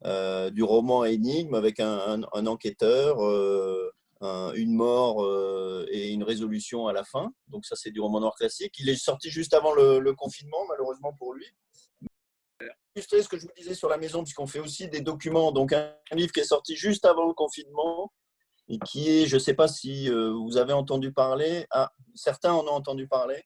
du roman énigme avec un, un enquêteur, une mort et une résolution à la fin. Donc ça, c'est du roman noir classique. Il est sorti juste avant le confinement, malheureusement pour lui illustrer ce que je vous disais sur la maison, puisqu'on fait aussi des documents. Donc, un livre qui est sorti juste avant le confinement et qui est, je ne sais pas si euh, vous avez entendu parler, ah, certains en ont entendu parler.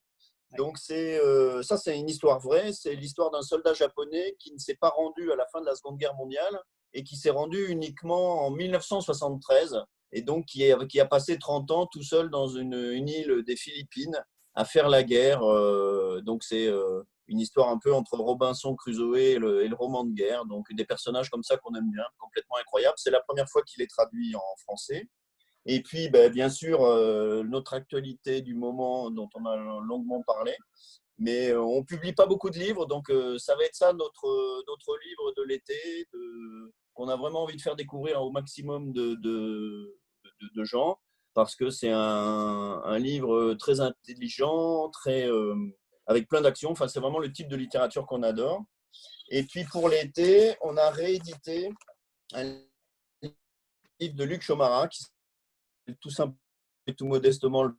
Donc, c'est euh, ça, c'est une histoire vraie. C'est l'histoire d'un soldat japonais qui ne s'est pas rendu à la fin de la Seconde Guerre mondiale et qui s'est rendu uniquement en 1973 et donc qui, a passé 30 ans tout seul dans une, île des Philippines à faire la guerre. Euh, donc, c'est une histoire un peu entre Robinson Crusoe et le, roman de guerre. Donc des personnages comme ça qu'on aime bien, complètement incroyables. C'est la première fois qu'il est traduit en français. Et puis, ben, bien sûr, euh, notre actualité du moment dont on a longuement parlé. Mais euh, on publie pas beaucoup de livres, donc euh, ça va être ça notre, notre livre de l'été, qu'on a vraiment envie de faire découvrir au maximum de, de, gens, parce que c'est un, livre très intelligent, très avec plein d'actions. Enfin, c'est vraiment le type de littérature qu'on adore. Et puis pour l'été, on a réédité un livre de Luc Chomara qui tout simplement et tout modestement le.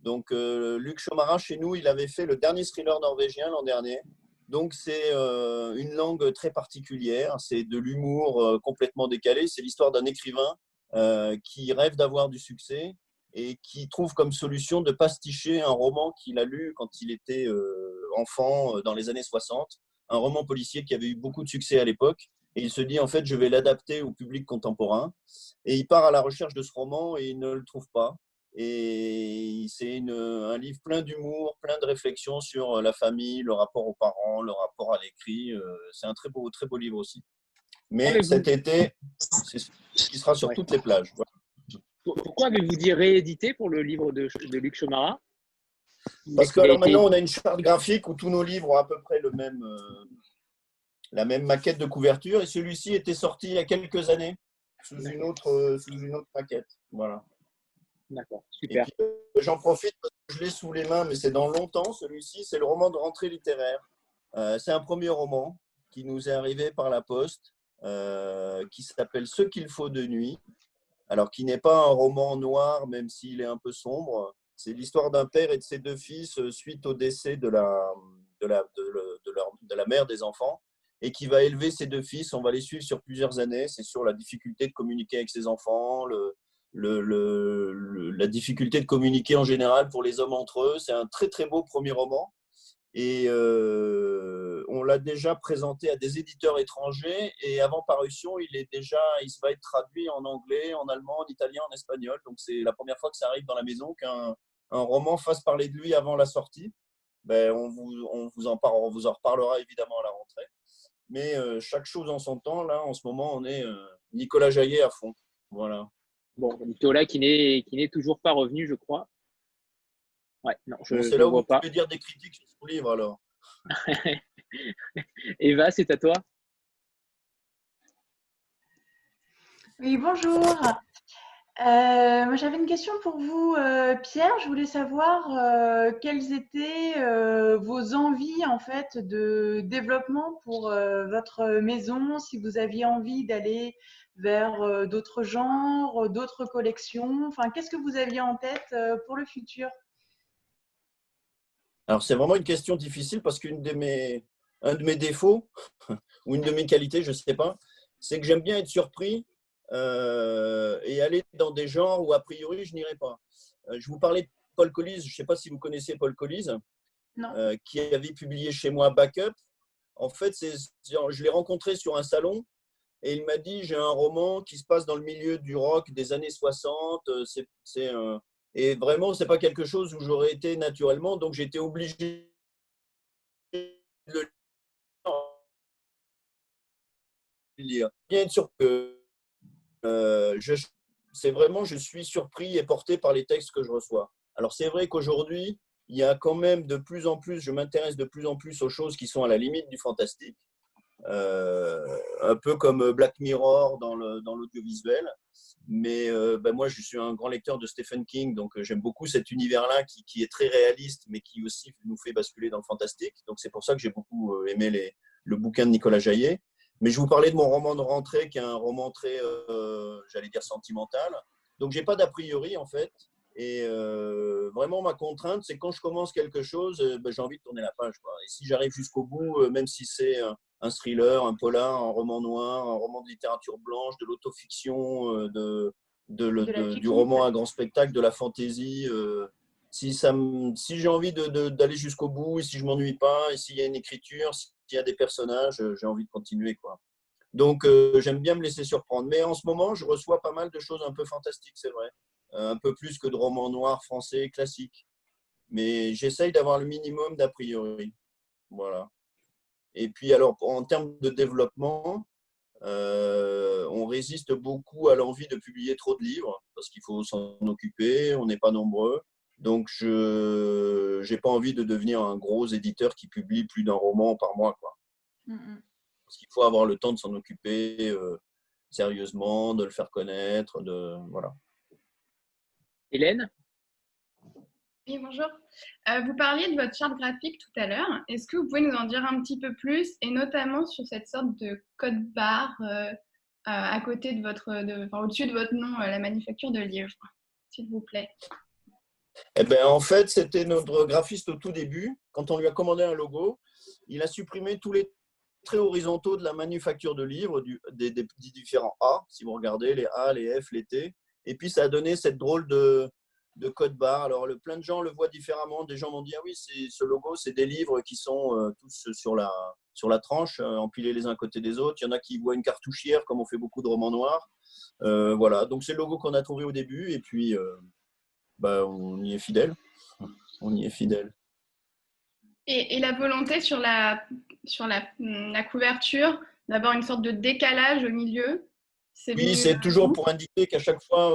Donc euh, Luc Chomara, chez nous, il avait fait le dernier thriller norvégien l'an dernier. Donc c'est euh, une langue très particulière, c'est de l'humour euh, complètement décalé. C'est l'histoire d'un écrivain qui rêve d'avoir du succès et qui trouve comme solution de pasticher un roman qu'il a lu quand il était euh, enfant euh, dans les années 60, un roman policier qui avait eu beaucoup de succès à l'époque. Et il se dit, en fait, je vais l'adapter au public contemporain. Et il part à la recherche de ce roman et il ne le trouve pas. Et c'est un livre plein d'humour, plein de réflexions sur la famille, le rapport aux parents, le rapport à l'écrit. Euh, c'est un très beau, très beau livre aussi. Mais cet été, qui sera sur toutes les plages. Pourquoi avez-vous dit rééditer pour le livre de, de Luc Chomara Parce que maintenant, on a une charte graphique où tous nos livres ont à peu près le même, euh, la même maquette de couverture. Et celui-ci était sorti il y a quelques années sous une autre, euh, sous une autre maquette. Voilà. D'accord, super. Euh, j'en profite parce que je l'ai sous les mains, mais c'est dans longtemps. Celui-ci, c'est le roman de rentrée littéraire. c'est un premier roman qui nous est arrivé par la poste, qui s'appelle Ce qu'il faut de nuit, alors qui n'est pas un roman noir, même s'il est un peu sombre. C'est l'histoire d'un père et de ses deux fils euh, suite au décès de la, de la, de, la mère des enfants et qui va élever ses deux fils. On va les suivre sur plusieurs années. C'est sur la difficulté de communiquer avec ses enfants, le, le, la difficulté de communiquer en général pour les hommes entre eux. C'est un très très beau premier roman. Et euh, on l'a déjà présenté à des éditeurs étrangers. Et avant parution, il est déjà, il va être traduit en anglais, en allemand, en italien, en espagnol. Donc c'est la première fois que ça arrive dans la maison qu'un un roman fasse parler de lui avant la sortie. Ben, on, vous, on, vous en parle, on vous en reparlera évidemment à la rentrée. Mais euh, chaque chose en son temps, là, en ce moment, on est euh, Nicolas Jaillet à fond. Voilà. Bon, Nicolas qui n'est toujours pas revenu, je crois. Ouais, non, je, c'est là où vous pas. pouvez dire des critiques sur son livre alors. Eva, c'est à toi. Oui, bonjour. Euh, moi, j'avais une question pour vous, euh, Pierre. Je voulais savoir euh, quelles étaient vos envies en fait de développement pour votre maison, si vous aviez envie d'aller vers d'autres genres, d'autres collections. Enfin, qu'est-ce que vous aviez en tête pour le futur? Alors, c'est vraiment une question difficile parce qu'un de mes, un de mes défauts ou une de mes qualités, je ne sais pas, c'est que j'aime bien être surpris euh, et aller dans des genres où a priori je n'irai pas. Euh, je vous parlais de Paul Collis, je ne sais pas si vous connaissez Paul Collis, euh, qui avait publié chez moi Backup. En fait, je l'ai rencontré sur un salon et il m'a dit j'ai un roman qui se passe dans le milieu du rock des années 60. C'est un, Et vraiment, ce n'est pas quelque chose où j'aurais été naturellement, donc j'étais obligé de le lire. Bien sûr que euh, c'est vraiment, je suis surpris et porté par les textes que je reçois. Alors c'est vrai qu'aujourd'hui, il y a quand même de plus en plus, je m'intéresse de plus en plus aux choses qui sont à la limite du fantastique. Euh, un peu comme Black Mirror dans l'audiovisuel. Mais euh, ben moi, je suis un grand lecteur de Stephen King, donc euh, j'aime beaucoup cet univers-là qui, qui, est très réaliste, mais qui aussi nous fait basculer dans le fantastique. Donc c'est pour ça que j'ai beaucoup aimé le bouquin de Nicolas Jaillet. Mais je vous parlais de mon roman de rentrée, qui est un roman très, j'allais dire, sentimental. Donc j'ai pas d'a priori, en fait. Et vraiment, ma contrainte, c'est quand je commence quelque chose, ben, j'ai envie de tourner la page. Et si j'arrive jusqu'au bout, même si c'est un thriller, un polar, un roman noir, un roman de littérature blanche, de l'autofiction, euh, de, de, du roman à grand spectacle, de la fantaisie. Euh, si, ça si j'ai envie d'aller jusqu'au bout, et si je m'ennuie pas, et s'il y a une écriture, s'il y a des personnages, euh, j'ai envie de continuer. Quoi. Donc j'aime bien me laisser surprendre. Mais en ce moment, je reçois pas mal de choses un peu fantastiques, c'est vrai. Un peu plus que de romans noirs français classiques. Mais j'essaye d'avoir le minimum d'a priori. Voilà. Et puis, alors, en termes de développement, euh, on résiste beaucoup à l'envie de publier trop de livres parce qu'il faut s'en occuper, on n'est pas nombreux. Donc, je n'ai pas envie de devenir un gros éditeur qui publie plus d'un roman par mois. Quoi. Mm, mm. Parce qu'il faut avoir le temps de s'en occuper euh, sérieusement, de le faire connaître. De, voilà. Hélène? Oui, bonjour. Euh, vous parliez de votre charte graphique tout à l'heure. Est-ce que vous pouvez nous en dire un petit peu plus, et notamment sur cette sorte de code barre euh, à côté de votre, enfin, au-dessus de votre nom, euh, la manufacture de livres, s'il vous plaît? Eh ben, en fait, c'était notre graphiste au tout début. Quand on lui a commandé un logo, il a supprimé tous les traits horizontaux de la manufacture de livres, du, des, des, différents A, si vous regardez, les A, les F, les T. Et puis, ça a donné cette drôle de, de code barre. Alors, le, plein de gens le voient différemment. Des gens m'ont dit Ah oui, ce logo, c'est des livres qui sont euh, tous sur la, sur la tranche, euh, empilés les uns à côté des autres. Il y en a qui voient une cartouchière, comme on fait beaucoup de romans noirs. Euh, voilà, donc c'est le logo qu'on a trouvé au début. Et puis, bah, on y est fidèle. On y est fidèle. Et, la volonté sur la, sur la, la couverture d'avoir une sorte de décalage au milieu Oui, c'est toujours pour indiquer qu'à chaque fois,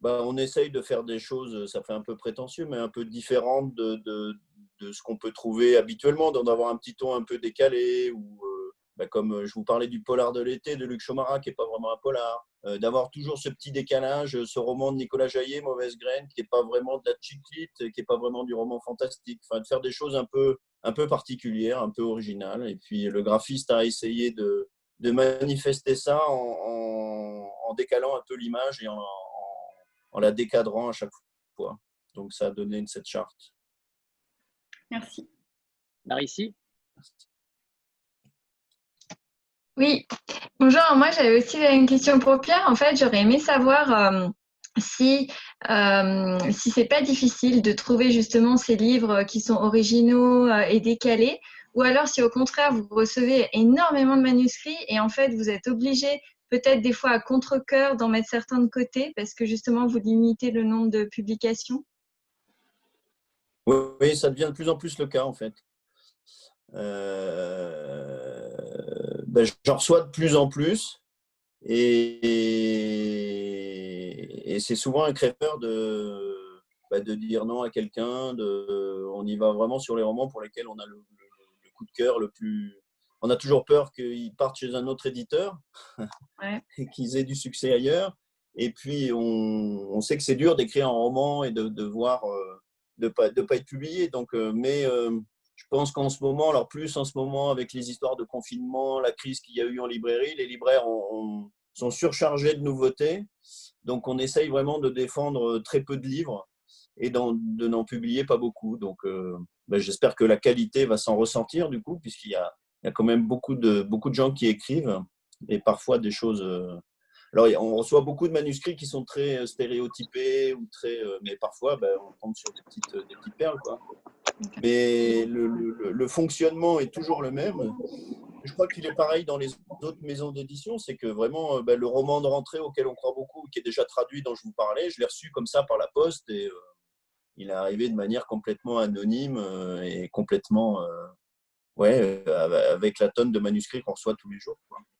bah, on essaye de faire des choses, ça fait un peu prétentieux, mais un peu différentes de, de, ce qu'on peut trouver habituellement, d'en avoir un petit ton un peu décalé, ou euh, bah, comme je vous parlais du polar de l'été de Luc Chomara, qui n'est pas vraiment un polar, euh, d'avoir toujours ce petit décalage, ce roman de Nicolas Jaillet, Mauvaise Graine, qui n'est pas vraiment de la chiclite, qui n'est pas vraiment du roman fantastique, enfin, de faire des choses un peu, un peu particulières, un peu originales. Et puis le graphiste a essayé de, de manifester ça en, en décalant un peu l'image et en en la décadrant à chaque fois. Donc, ça a donné cette charte. Merci. Marie Oui, bonjour. Moi, j'avais aussi une question pour Pierre. En fait, j'aurais aimé savoir euh, si, euh, si c'est pas difficile de trouver justement ces livres qui sont originaux euh, et décalés, ou alors si au contraire vous recevez énormément de manuscrits et en fait vous êtes obligé peut-être des fois à contre-coeur d'en mettre certains de côté parce que justement vous limitez le nombre de publications? Oui, ça devient de plus en plus le cas en fait. Euh, J'en reçois de plus en plus et, c'est souvent un crèveur de, ben, de dire non à quelqu'un. On y va vraiment sur les romans pour lesquels on a le coup de cœur le plus, on a toujours peur qu'ils partent chez un autre éditeur et qu'ils aient du succès ailleurs. Et puis, on, sait que c'est dur d'écrire un roman et de, voir euh, de ne pas, de pas être publié. Donc, euh, mais euh, je pense qu'en ce moment, alors plus en ce moment avec les histoires de confinement, la crise qu'il y a eu en librairie, les libraires sont surchargés de nouveautés. Donc, on essaye vraiment de défendre très peu de livres et de n'en publier pas beaucoup. Donc, ben, j'espère que la qualité va s'en ressentir du coup, puisqu'il y y a quand même beaucoup de, beaucoup de gens qui écrivent et parfois des choses. Euh, alors, on reçoit beaucoup de manuscrits qui sont très euh, stéréotypés ou très, euh, mais parfois, ben, on tombe sur des petites, des petites perles, quoi. Mais le, le, fonctionnement est toujours le même. je crois qu'il est pareil dans les autres maisons d'édition, c'est que vraiment ben, le roman de rentrée auquel on croit beaucoup, qui est déjà traduit, dont je vous parlais, je l'ai reçu comme ça par la poste et il est arrivé de manière complètement anonyme et complètement, ouais, avec la tonne de manuscrits qu'on reçoit tous les jours.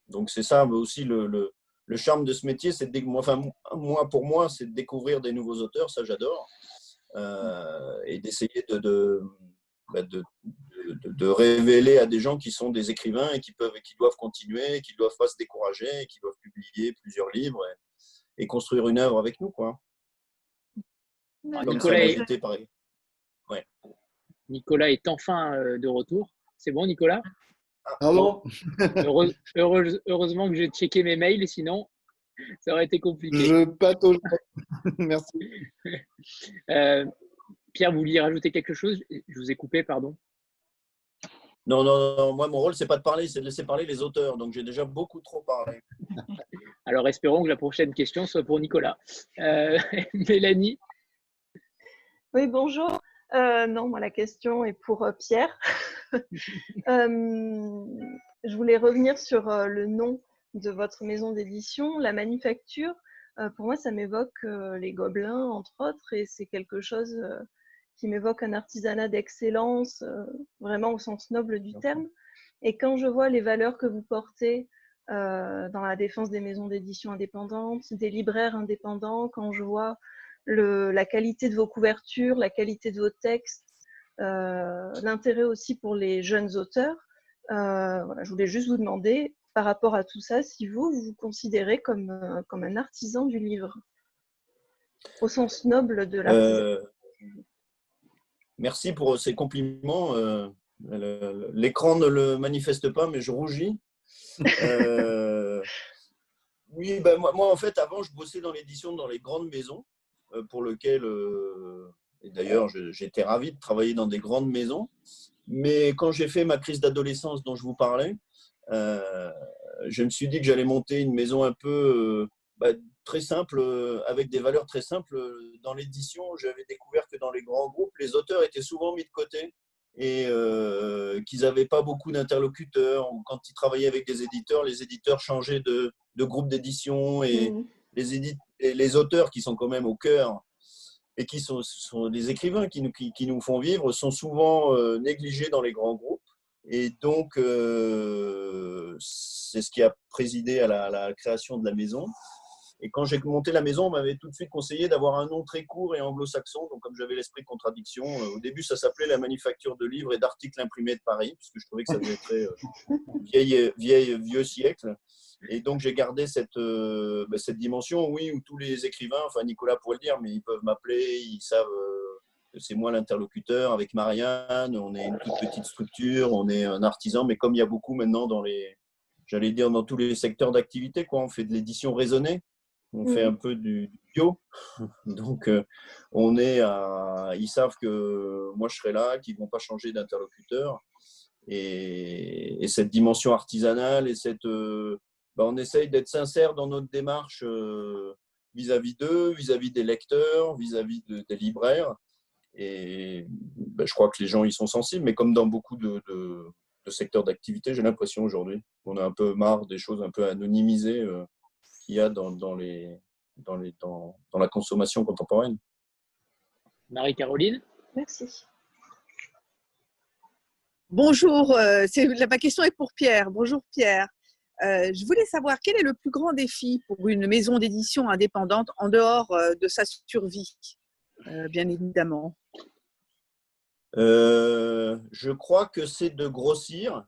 Donc c'est ça aussi le, charme de ce métier, c'est enfin moi pour moi, c'est de découvrir des nouveaux auteurs, ça j'adore, et d'essayer de, bah, de, révéler à des gens qui sont des écrivains et qui, peuvent, et qui doivent continuer, qui ne doivent pas se décourager, et qui doivent publier plusieurs livres et, construire une œuvre avec nous. Quoi. Nicolas, est... Ouais. Nicolas est enfin euh, de retour. C'est bon, Nicolas? Ah bon? Heureusement que j'ai checké mes mails, sinon ça aurait été compliqué. Je patauge. Merci. Euh, Pierre, vous vouliez rajouter quelque chose? Je vous ai coupé, pardon. Non, non, non, moi, mon rôle, c'est pas de parler, c'est de laisser parler les auteurs. Donc, j'ai déjà beaucoup trop parlé. Alors, espérons que la prochaine question soit pour Nicolas. Euh, Mélanie? Oui, bonjour. Euh, non, moi, la question est pour euh, Pierre. je voulais revenir sur le nom de votre maison d'édition, La Manufacture. pour moi, ça m'évoque les Gobelins, entre autres, et c'est quelque chose qui m'évoque un artisanat d'excellence, euh, vraiment au sens noble du terme. Et quand je vois les valeurs que vous portez euh, dans la défense des maisons d'édition indépendantes, des libraires indépendants, quand je vois le, la qualité de vos couvertures, la qualité de vos textes, euh, l'intérêt aussi pour les jeunes auteurs, voilà, je voulais juste vous demander, par rapport à tout ça, si vous vous, considérez comme, comme un artisan du livre, au sens noble de la Merci pour ces compliments. Euh, l'écran ne le manifeste pas, mais je rougis. Euh, oui, ben moi, moi, en fait, avant, je bossais dans l'édition dans les grandes maisons, euh, pour lequel, et d'ailleurs, j'étais ravi de travailler dans des grandes maisons. Mais quand j'ai fait ma crise d'adolescence dont je vous parlais, je me suis dit que j'allais monter une maison un peu bah, très simple, euh, avec des valeurs très simples. Dans l'édition, j'avais découvert que dans les grands groupes, les auteurs étaient souvent mis de côté et euh, qu'ils n'avaient pas beaucoup d'interlocuteurs. Quand ils travaillaient avec des éditeurs, les éditeurs changeaient de, de groupe d'édition et, mmh. Les les auteurs qui sont quand même au cœur et qui sont, sont les écrivains qui nous, qui, nous font vivre sont souvent euh, négligés dans les grands groupes. Et donc, c'est ce qui a présidé à la, création de la maison. Et quand j'ai monté la maison, on m'avait tout de suite conseillé d'avoir un nom très court et anglo-saxon. Donc, comme j'avais l'esprit de contradiction, euh, au début, ça s'appelait la manufacture de livres et d'articles imprimés de Paris, puisque je trouvais que ça faisait très euh, vieux siècle. Et donc, j'ai gardé cette, euh, bah, cette dimension, oui, où tous les écrivains, enfin, Nicolas pourrait le dire, mais ils peuvent m'appeler, ils savent que c'est moi l'interlocuteur avec Marianne. On est une toute petite structure, on est un artisan, mais comme il y a beaucoup maintenant dans les, j'allais dire, dans tous les secteurs d'activité, quoi, on fait de l'édition raisonnée. On fait mm. un peu du, bio. Donc, euh, on est à. Ils savent que moi, je serai là, qu'ils ne vont pas changer d'interlocuteur. Et, cette dimension artisanale et cette. Euh, bah, on essaye d'être sincère dans notre démarche euh, vis-à-vis d'eux, vis-à-vis des lecteurs, vis-à-vis des libraires. Et bah, je crois que les gens y sont sensibles, mais comme dans beaucoup de, de secteurs d'activité, j'ai l'impression aujourd'hui qu'on a un peu marre des choses un peu anonymisées qu'il y a dans, dans, les, dans, les, dans, dans la consommation contemporaine. Marie-Caroline? Merci. Bonjour, euh, ma question est pour Pierre. Bonjour Pierre. Euh, je voulais savoir quel est le plus grand défi pour une maison d'édition indépendante en dehors euh, de sa survie, bien évidemment? je crois que c'est de grossir.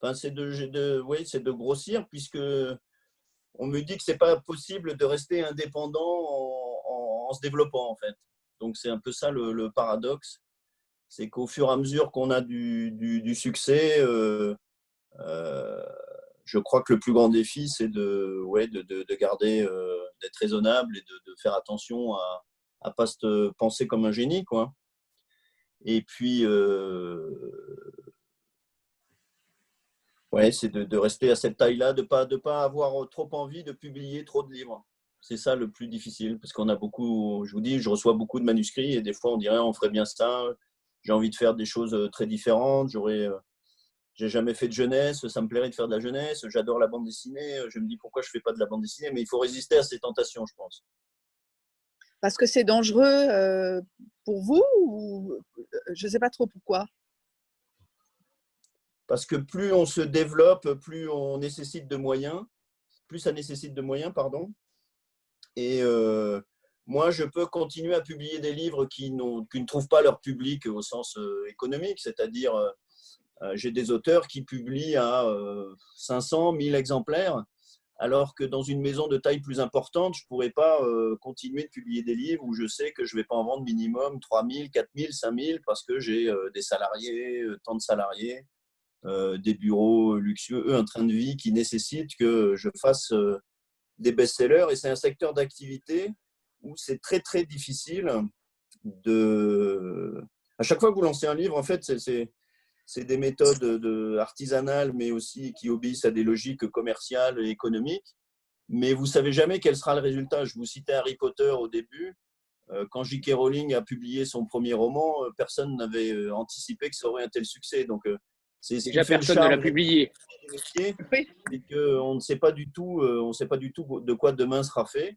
Enfin, c'est de, oui, c'est de grossir puisque on me dit que c'est pas possible de rester indépendant en, se développant en fait. Donc c'est un peu ça le, paradoxe, c'est qu'au fur et à mesure qu'on a du, succès, euh, euh, je crois que le plus grand défi c'est de, ouais, de, garder, euh, d'être raisonnable et de, faire attention à ne pas se penser comme un génie quoi. Et puis ouais, c'est de, rester à cette taille-là, de ne pas, de pas avoir trop envie de publier trop de livres. C'est ça le plus difficile, parce qu'on a beaucoup, je vous dis, je reçois beaucoup de manuscrits et des fois on dirait on ferait bien ça, j'ai envie de faire des choses euh, très différentes, j'aurais, euh, j'ai jamais fait de jeunesse, ça me plairait de faire de la jeunesse, j'adore la bande dessinée, je me dis pourquoi je fais pas de la bande dessinée, mais il faut résister à ces tentations, je pense. Parce que c'est dangereux euh, pour vous ou je ne sais pas trop pourquoi? Parce que plus on se développe, plus on nécessite de moyens, plus ça nécessite de moyens, pardon. Et euh, moi, je peux continuer à publier des livres qui, qui, ne trouvent pas leur public au sens euh, économique, c'est-à-dire euh, j'ai des auteurs qui publient à 500, euh, 1000 exemplaires, alors que dans une maison de taille plus importante, je ne pourrais pas euh, continuer de publier des livres où je sais que je ne vais pas en vendre minimum 3000, 4000, 5000 parce que j'ai des salariés, tant de salariés, des bureaux luxueux, un train de vie qui nécessite que je fasse des best-sellers. Et c'est un secteur d'activité où c'est très, très difficile de... À chaque fois que vous lancez un livre, en fait, c'est c'est des méthodes artisanales, mais aussi qui obéissent à des logiques commerciales et économiques. Mais vous savez jamais quel sera le résultat. Je vous citais Harry Potter au début. Euh, quand J.K. Rowling a publié son premier roman, euh, personne n'avait euh, anticipé que ça aurait un tel succès. Donc, c'est déjà personne ne l'a publié. Et on ne sait pas du tout, on ne sait pas du tout de quoi demain sera fait.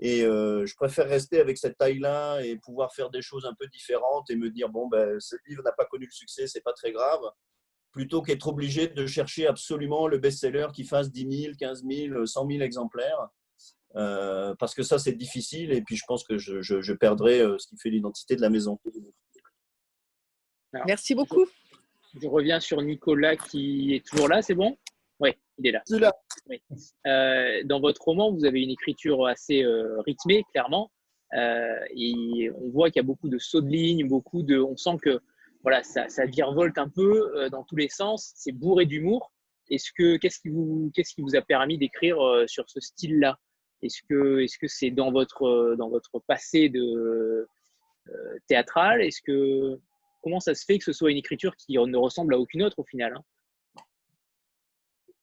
Et euh, je préfère rester avec cette taille-là et pouvoir faire des choses un peu différentes et me dire bon, ben, ce livre n'a pas connu le succès, c'est pas très grave, plutôt qu'être obligé de chercher absolument le best-seller qui fasse 10 000, 15 000, 100 000 exemplaires. Euh, parce que ça, c'est difficile et puis je pense que je, je, perdrai euh, ce qui fait l'identité de la maison. Merci beaucoup. je reviens sur Nicolas qui est toujours là, c'est bon? Oui, il est là. là. Euh, dans votre roman, vous avez une écriture assez euh, rythmée, clairement. Euh, et on voit qu'il y a beaucoup de sauts de ligne, beaucoup de. On sent que voilà, ça, ça virevolte un peu dans tous les sens. C'est bourré d'humour. Est-ce que qu'est-ce qui vous qu'est-ce qui vous a permis d'écrire sur ce style-là? Est-ce que est-ce que c'est dans votre dans votre passé de théâtral? Est-ce que comment ça se fait que ce soit une écriture qui ne ressemble à aucune autre au final hein?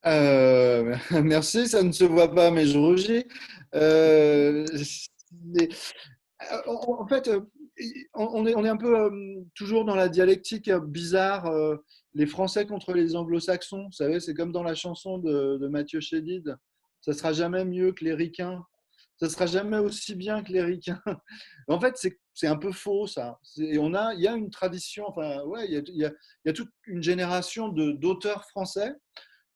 Euh, merci, ça ne se voit pas, mais je rougis. Euh, en fait, on est, on est, un peu euh, toujours dans la dialectique bizarre, les Français contre les Anglo-Saxons. Vous savez, c'est comme dans la chanson de, de Mathieu Chédid. Ça sera jamais mieux que les Ricains. Ça sera jamais aussi bien que les. En fait, c'est un peu faux, ça. Et on a, il y a une tradition, enfin, ouais, il y a, il y a, il y a toute une génération d'auteurs français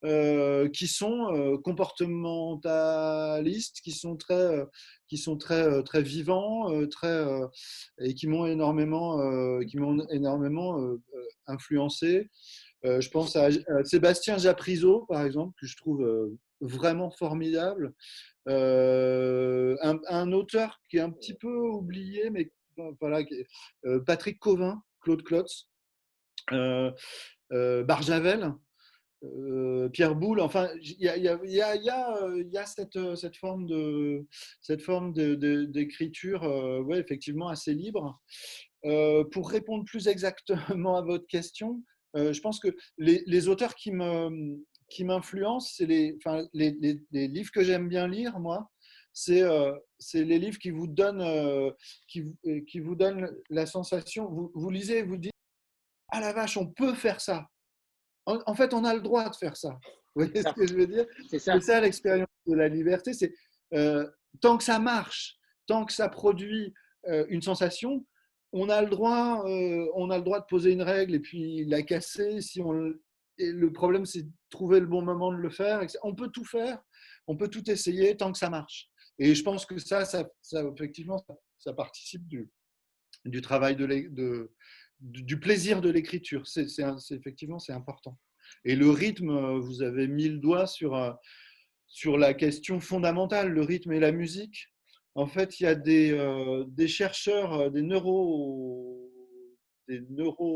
euh, qui sont euh, comportementalistes, qui sont très, euh, qui sont très, très vivants, très, et qui m'ont énormément, qui m'ont énormément influencé. je pense à, Sébastien Japriso, par exemple, que je trouve vraiment formidable. Un, auteur qui est un petit peu oublié, mais voilà, Patrick Covin, Claude Klotz, Barjavel, euh, Pierre Boulle, enfin, il y a, cette, forme de cette forme d'écriture, euh, ouais, effectivement assez libre. Euh, pour répondre plus exactement à votre question, je pense que les, auteurs qui me qui m'influencent, c'est les, livres que j'aime bien lire, moi. C'est les livres qui vous donnent qui, qui vous donnent la sensation. Vous, vous lisez, vous dites ah la vache, on peut faire ça en, fait, on a le droit de faire ça. Vous voyez ce que je veux dire? C'est ça, l'expérience de la liberté. C'est euh, tant que ça marche, tant que ça produit euh, une sensation, on a le droit, euh, on a le droit de poser une règle et puis la casser. Si on, le problème, c'est de trouver le bon moment de le faire. On peut tout faire, on peut tout essayer tant que ça marche. Et je pense que ça, ça, effectivement, ça, participe du, du travail de, de, du plaisir de l'écriture. C'est, effectivement, c'est important. Et le rythme, vous avez mis le doigt sur, euh, sur la question fondamentale, le rythme et la musique. En fait, il y a des, euh, des chercheurs, euh, des neuro, des neurologues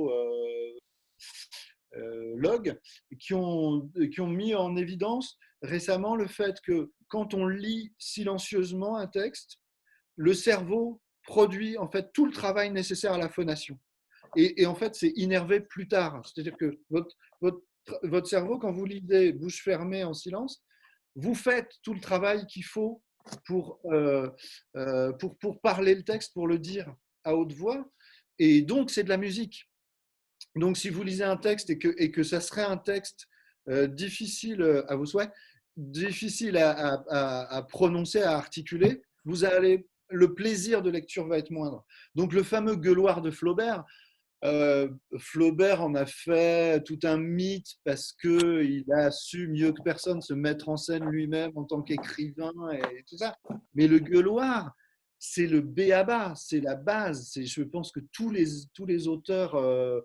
qui, ont, qui ont mis en évidence récemment le fait que quand on lit silencieusement un texte, le cerveau produit en fait tout le travail nécessaire à la phonation. Et, en fait, c'est innervé plus tard. C'est-à-dire que votre, cerveau, quand vous lisez bouche fermée en silence, vous faites tout le travail qu'il faut pour, euh, euh, pour, pour parler le texte, pour le dire à haute voix. Et donc, c'est de la musique. Donc, si vous lisez un texte et que, et que ça serait un texte euh, difficile à vos souhaits, difficile à, à, prononcer, à articuler, vous allez, le plaisir de lecture va être moindre. Donc, le fameux gueuloir de Flaubert, euh, Flaubert en a fait tout un mythe parce qu'il a su mieux que personne se mettre en scène lui-même en tant qu'écrivain et tout ça. Mais le gueuloir, c'est le béaba, c'est la base. Je pense que tous les, tous les auteurs, euh,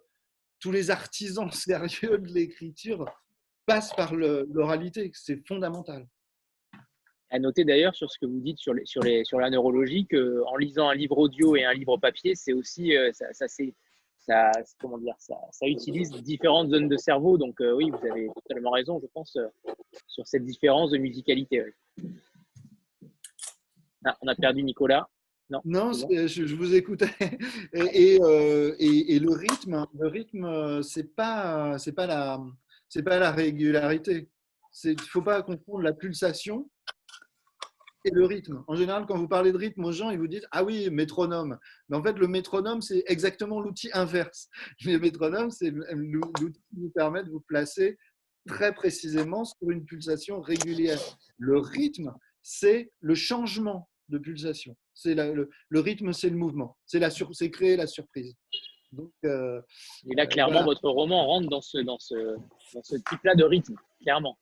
tous les artisans sérieux de l'écriture passent par l'oralité. C'est fondamental. À noter d'ailleurs sur ce que vous dites sur, les, sur, les, sur la neurologie, qu'en lisant un livre audio et un livre papier, c'est aussi, euh, ça, ça c'est ça, comment dire, ça, ça, utilise différentes zones de cerveau. Donc euh, oui, vous avez totalement raison, je pense, euh, sur cette différence de musicalité. Ah, on a perdu Nicolas. Non, non je, vous écoutais. Et, euh, et, et, le rythme, le rythme, c'est pas, c'est pas la, c'est pas la régularité. Il faut pas confondre la pulsation et le rythme. En général, quand vous parlez de rythme aux gens, ils vous disent Ah oui, métronome. Mais en fait, le métronome, c'est exactement l'outil inverse. Le métronome, c'est l'outil qui vous permet de vous placer très précisément sur une pulsation régulière. Le rythme, c'est le changement de pulsation. C'est le, le, rythme, c'est le mouvement. C'est créer la surprise. Donc, euh, et là, clairement, votre roman rentre dans ce, dans ce, dans ce type-là de rythme, clairement.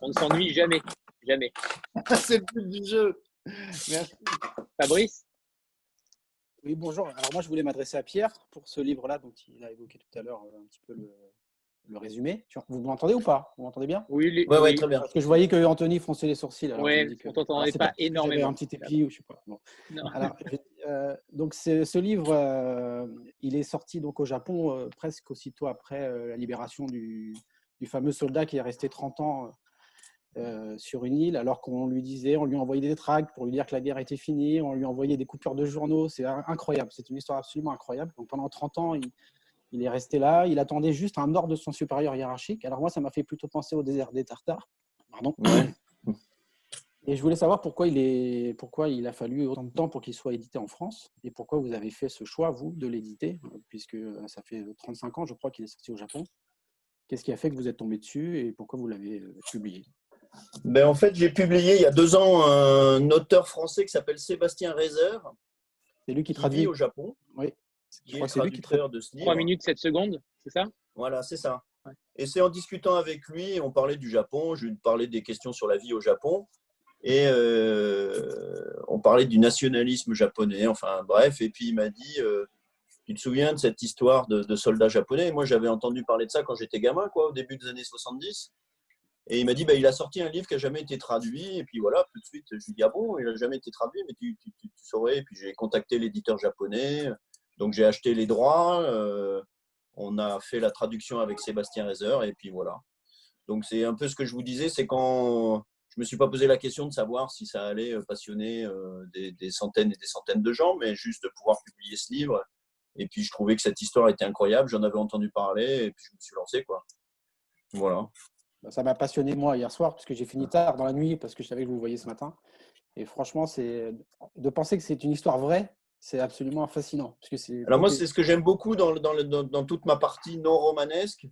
On ne s'ennuie jamais. Jamais. c'est le but du jeu. Merci. Fabrice? Oui, bonjour. Alors moi, je voulais m'adresser à Pierre pour ce livre-là dont il a évoqué tout à l'heure euh, un petit peu le, résumé. Vous m'entendez ou pas? Vous m'entendez bien? Oui, oui, très bien. Parce que je voyais que Anthony fronçait les sourcils. Oui, on t'entendait pas, énormément. Un petit épi ou je sais pas. Alors, euh, donc ce livre, euh, il est sorti donc au Japon presque aussitôt après la libération du, du, fameux soldat qui est resté 30 ans euh, sur une île, alors qu'on lui disait, on lui envoyait des tracts pour lui dire que la guerre était finie, on lui envoyait des coupures de journaux. C'est incroyable, c'est une histoire absolument incroyable. Donc pendant 30 ans, il, est resté là, il attendait juste un ordre de son supérieur hiérarchique. Alors moi, ça m'a fait plutôt penser au désert des Tartares. Pardon. Et je voulais savoir pourquoi il, est, pourquoi il a fallu autant de temps pour qu'il soit édité en France et pourquoi vous avez fait ce choix, vous, de l'éditer, puisque ça fait 35 ans, je crois, qu'il est sorti au Japon. Qu'est-ce qui a fait que vous êtes tombé dessus et pourquoi vous l'avez euh, publié? Ben, En fait, j'ai publié il y a deux ans un auteur français qui s'appelle Sébastien Reiser. C'est lui qui traduit au Japon. Oui. Qui est traducteur de ce livre. 3 minutes 7 secondes, c'est ça? Voilà, c'est ça. Et c'est en discutant avec lui, on parlait du Japon, je lui parlais des questions sur la vie au Japon. Et euh, on parlait du nationalisme japonais, enfin bref. Et puis il m'a dit euh, Tu te souviens de cette histoire de, de soldats japonais? Moi j'avais entendu parler de ça quand j'étais gamin, quoi, au début des années 70. Et il m'a dit, bah, il a sorti un livre qui n'a jamais été traduit. Et puis voilà, tout de suite, je lui dis, ah bon, il n'a jamais été traduit, mais tu, saurais. Et puis j'ai contacté l'éditeur japonais. Donc j'ai acheté les droits. Euh, on a fait la traduction avec Sébastien Reiser. Et puis voilà. Donc c'est un peu ce que je vous disais, c'est quand je ne me suis pas posé la question de savoir si ça allait euh, passionner euh, des, des, centaines et des centaines de gens, mais juste de pouvoir publier ce livre. Et puis je trouvais que cette histoire était incroyable. J'en avais entendu parler et puis je me suis lancé. quoi. Voilà. Bah, ça m'a passionné moi hier soir parce que j'ai fini tard dans la nuit parce que je savais que vous voyez ce matin. Et franchement, c'est de penser que c'est une histoire vraie, c'est absolument fascinant. Parce que Alors moi, c'est ce que j'aime beaucoup dans, dans, dans, toute ma partie non romanesque,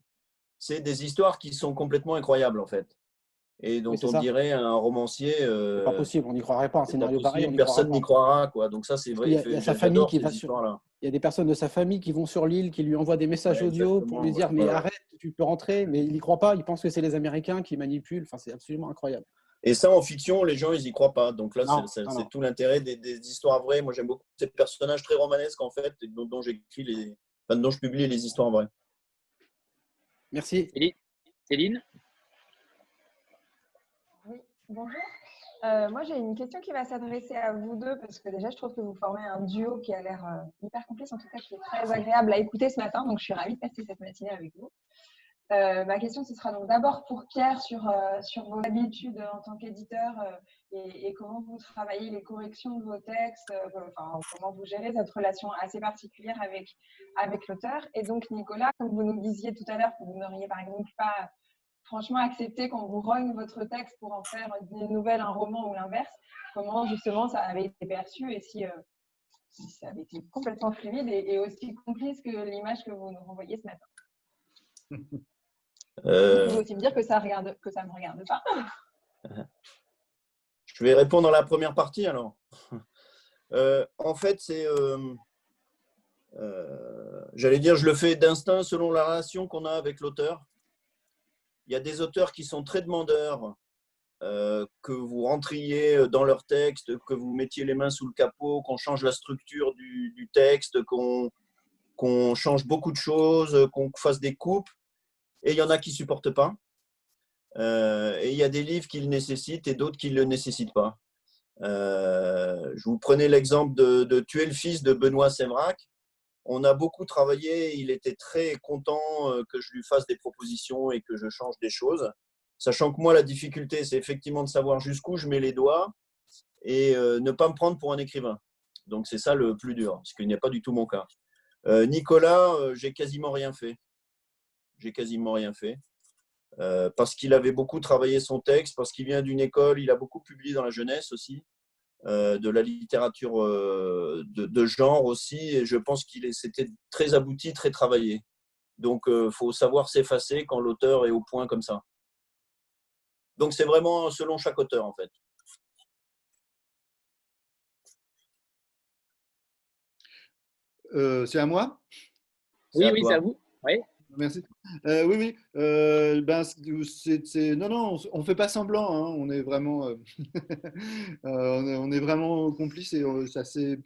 c'est des histoires qui sont complètement incroyables en fait. Et dont on dirait un romancier. Euh, pas possible, on n'y croirait pas. Un scénario pareil, personne n'y croira. Quoi. Donc ça, c'est vrai. Il y a, sa famille qui va sur. Il y a des personnes de sa famille qui vont sur l'île, qui lui envoient des messages audio pour lui dire mais arrête, tu peux rentrer. Mais il n'y croit pas. Il pense que c'est les Américains qui manipulent. Enfin, c'est absolument incroyable. Et ça, en fiction, les gens, ils n'y croient pas. Donc là, c'est tout l'intérêt des, histoires vraies. Moi, j'aime beaucoup ces personnages très romanesques, en fait, dont, dont j'écris les, dont je publie les histoires vraies. Merci. Céline? Bonjour. Euh, moi, j'ai une question qui va s'adresser à vous deux parce que déjà, je trouve que vous formez un duo qui a l'air euh, hyper complice, en tout cas qui est très agréable à écouter ce matin. Donc, je suis ravie de passer cette matinée avec vous. Euh, ma question, ce sera donc d'abord pour Pierre sur, vos habitudes en tant qu'éditeur et, comment vous travaillez les corrections de vos textes, enfin, comment vous gérez cette relation assez particulière avec, avec l'auteur. Et donc, Nicolas, comme vous nous disiez tout à l'heure, vous n'auriez par exemple pas franchement accepter qu'on vous rogne votre texte pour en faire une nouvelle, un roman ou l'inverse Comment justement ça avait été perçu et si, euh, si ça avait été complètement fluide et, aussi complice que l'image que vous nous renvoyez ce matin. Euh... Vous pouvez aussi me dire que ça ne me regarde pas. Je vais répondre à la première partie alors. Euh, en fait, c'est. J'allais dire, je le fais d'instinct selon la relation qu'on a avec l'auteur. Il y a des auteurs qui sont très demandeurs, que vous rentriez dans leur texte, que vous mettiez les mains sous le capot, qu'on change la structure du, texte, qu'on change beaucoup de choses, qu'on fasse des coupes. Et il y en a qui ne supportent pas. Euh, et il y a des livres qui le nécessitent et d'autres qui ne le nécessitent pas. Euh, je vous prenais l'exemple de, Tuer le fils de Benoît Sévrac. On a beaucoup travaillé, il était très content euh, que je lui fasse des propositions et que je change des choses. Sachant que moi, la difficulté, c'est effectivement de savoir jusqu'où je mets les doigts et ne pas me prendre pour un écrivain. Donc c'est ça le plus dur, ce qui n'est pas du tout mon cas. Nicolas, j'ai quasiment rien fait. J'ai quasiment rien fait. Euh, parce qu'il avait beaucoup travaillé son texte, parce qu'il vient d'une école, il a beaucoup publié dans la jeunesse aussi, euh, de la littérature euh, de, genre aussi, et je pense qu'il c'était très abouti, très travaillé. Donc, il faut savoir s'effacer quand l'auteur est au point comme ça. Donc, c'est vraiment selon chaque auteur, en fait. c'est à moi? Oui, oui, c'est à vous. Oui. Merci. Euh, oui, oui. Euh, ben, c'est, non, non, on ne fait pas semblant. Hein. On est vraiment, euh, on, est, vraiment complices et ça s'est,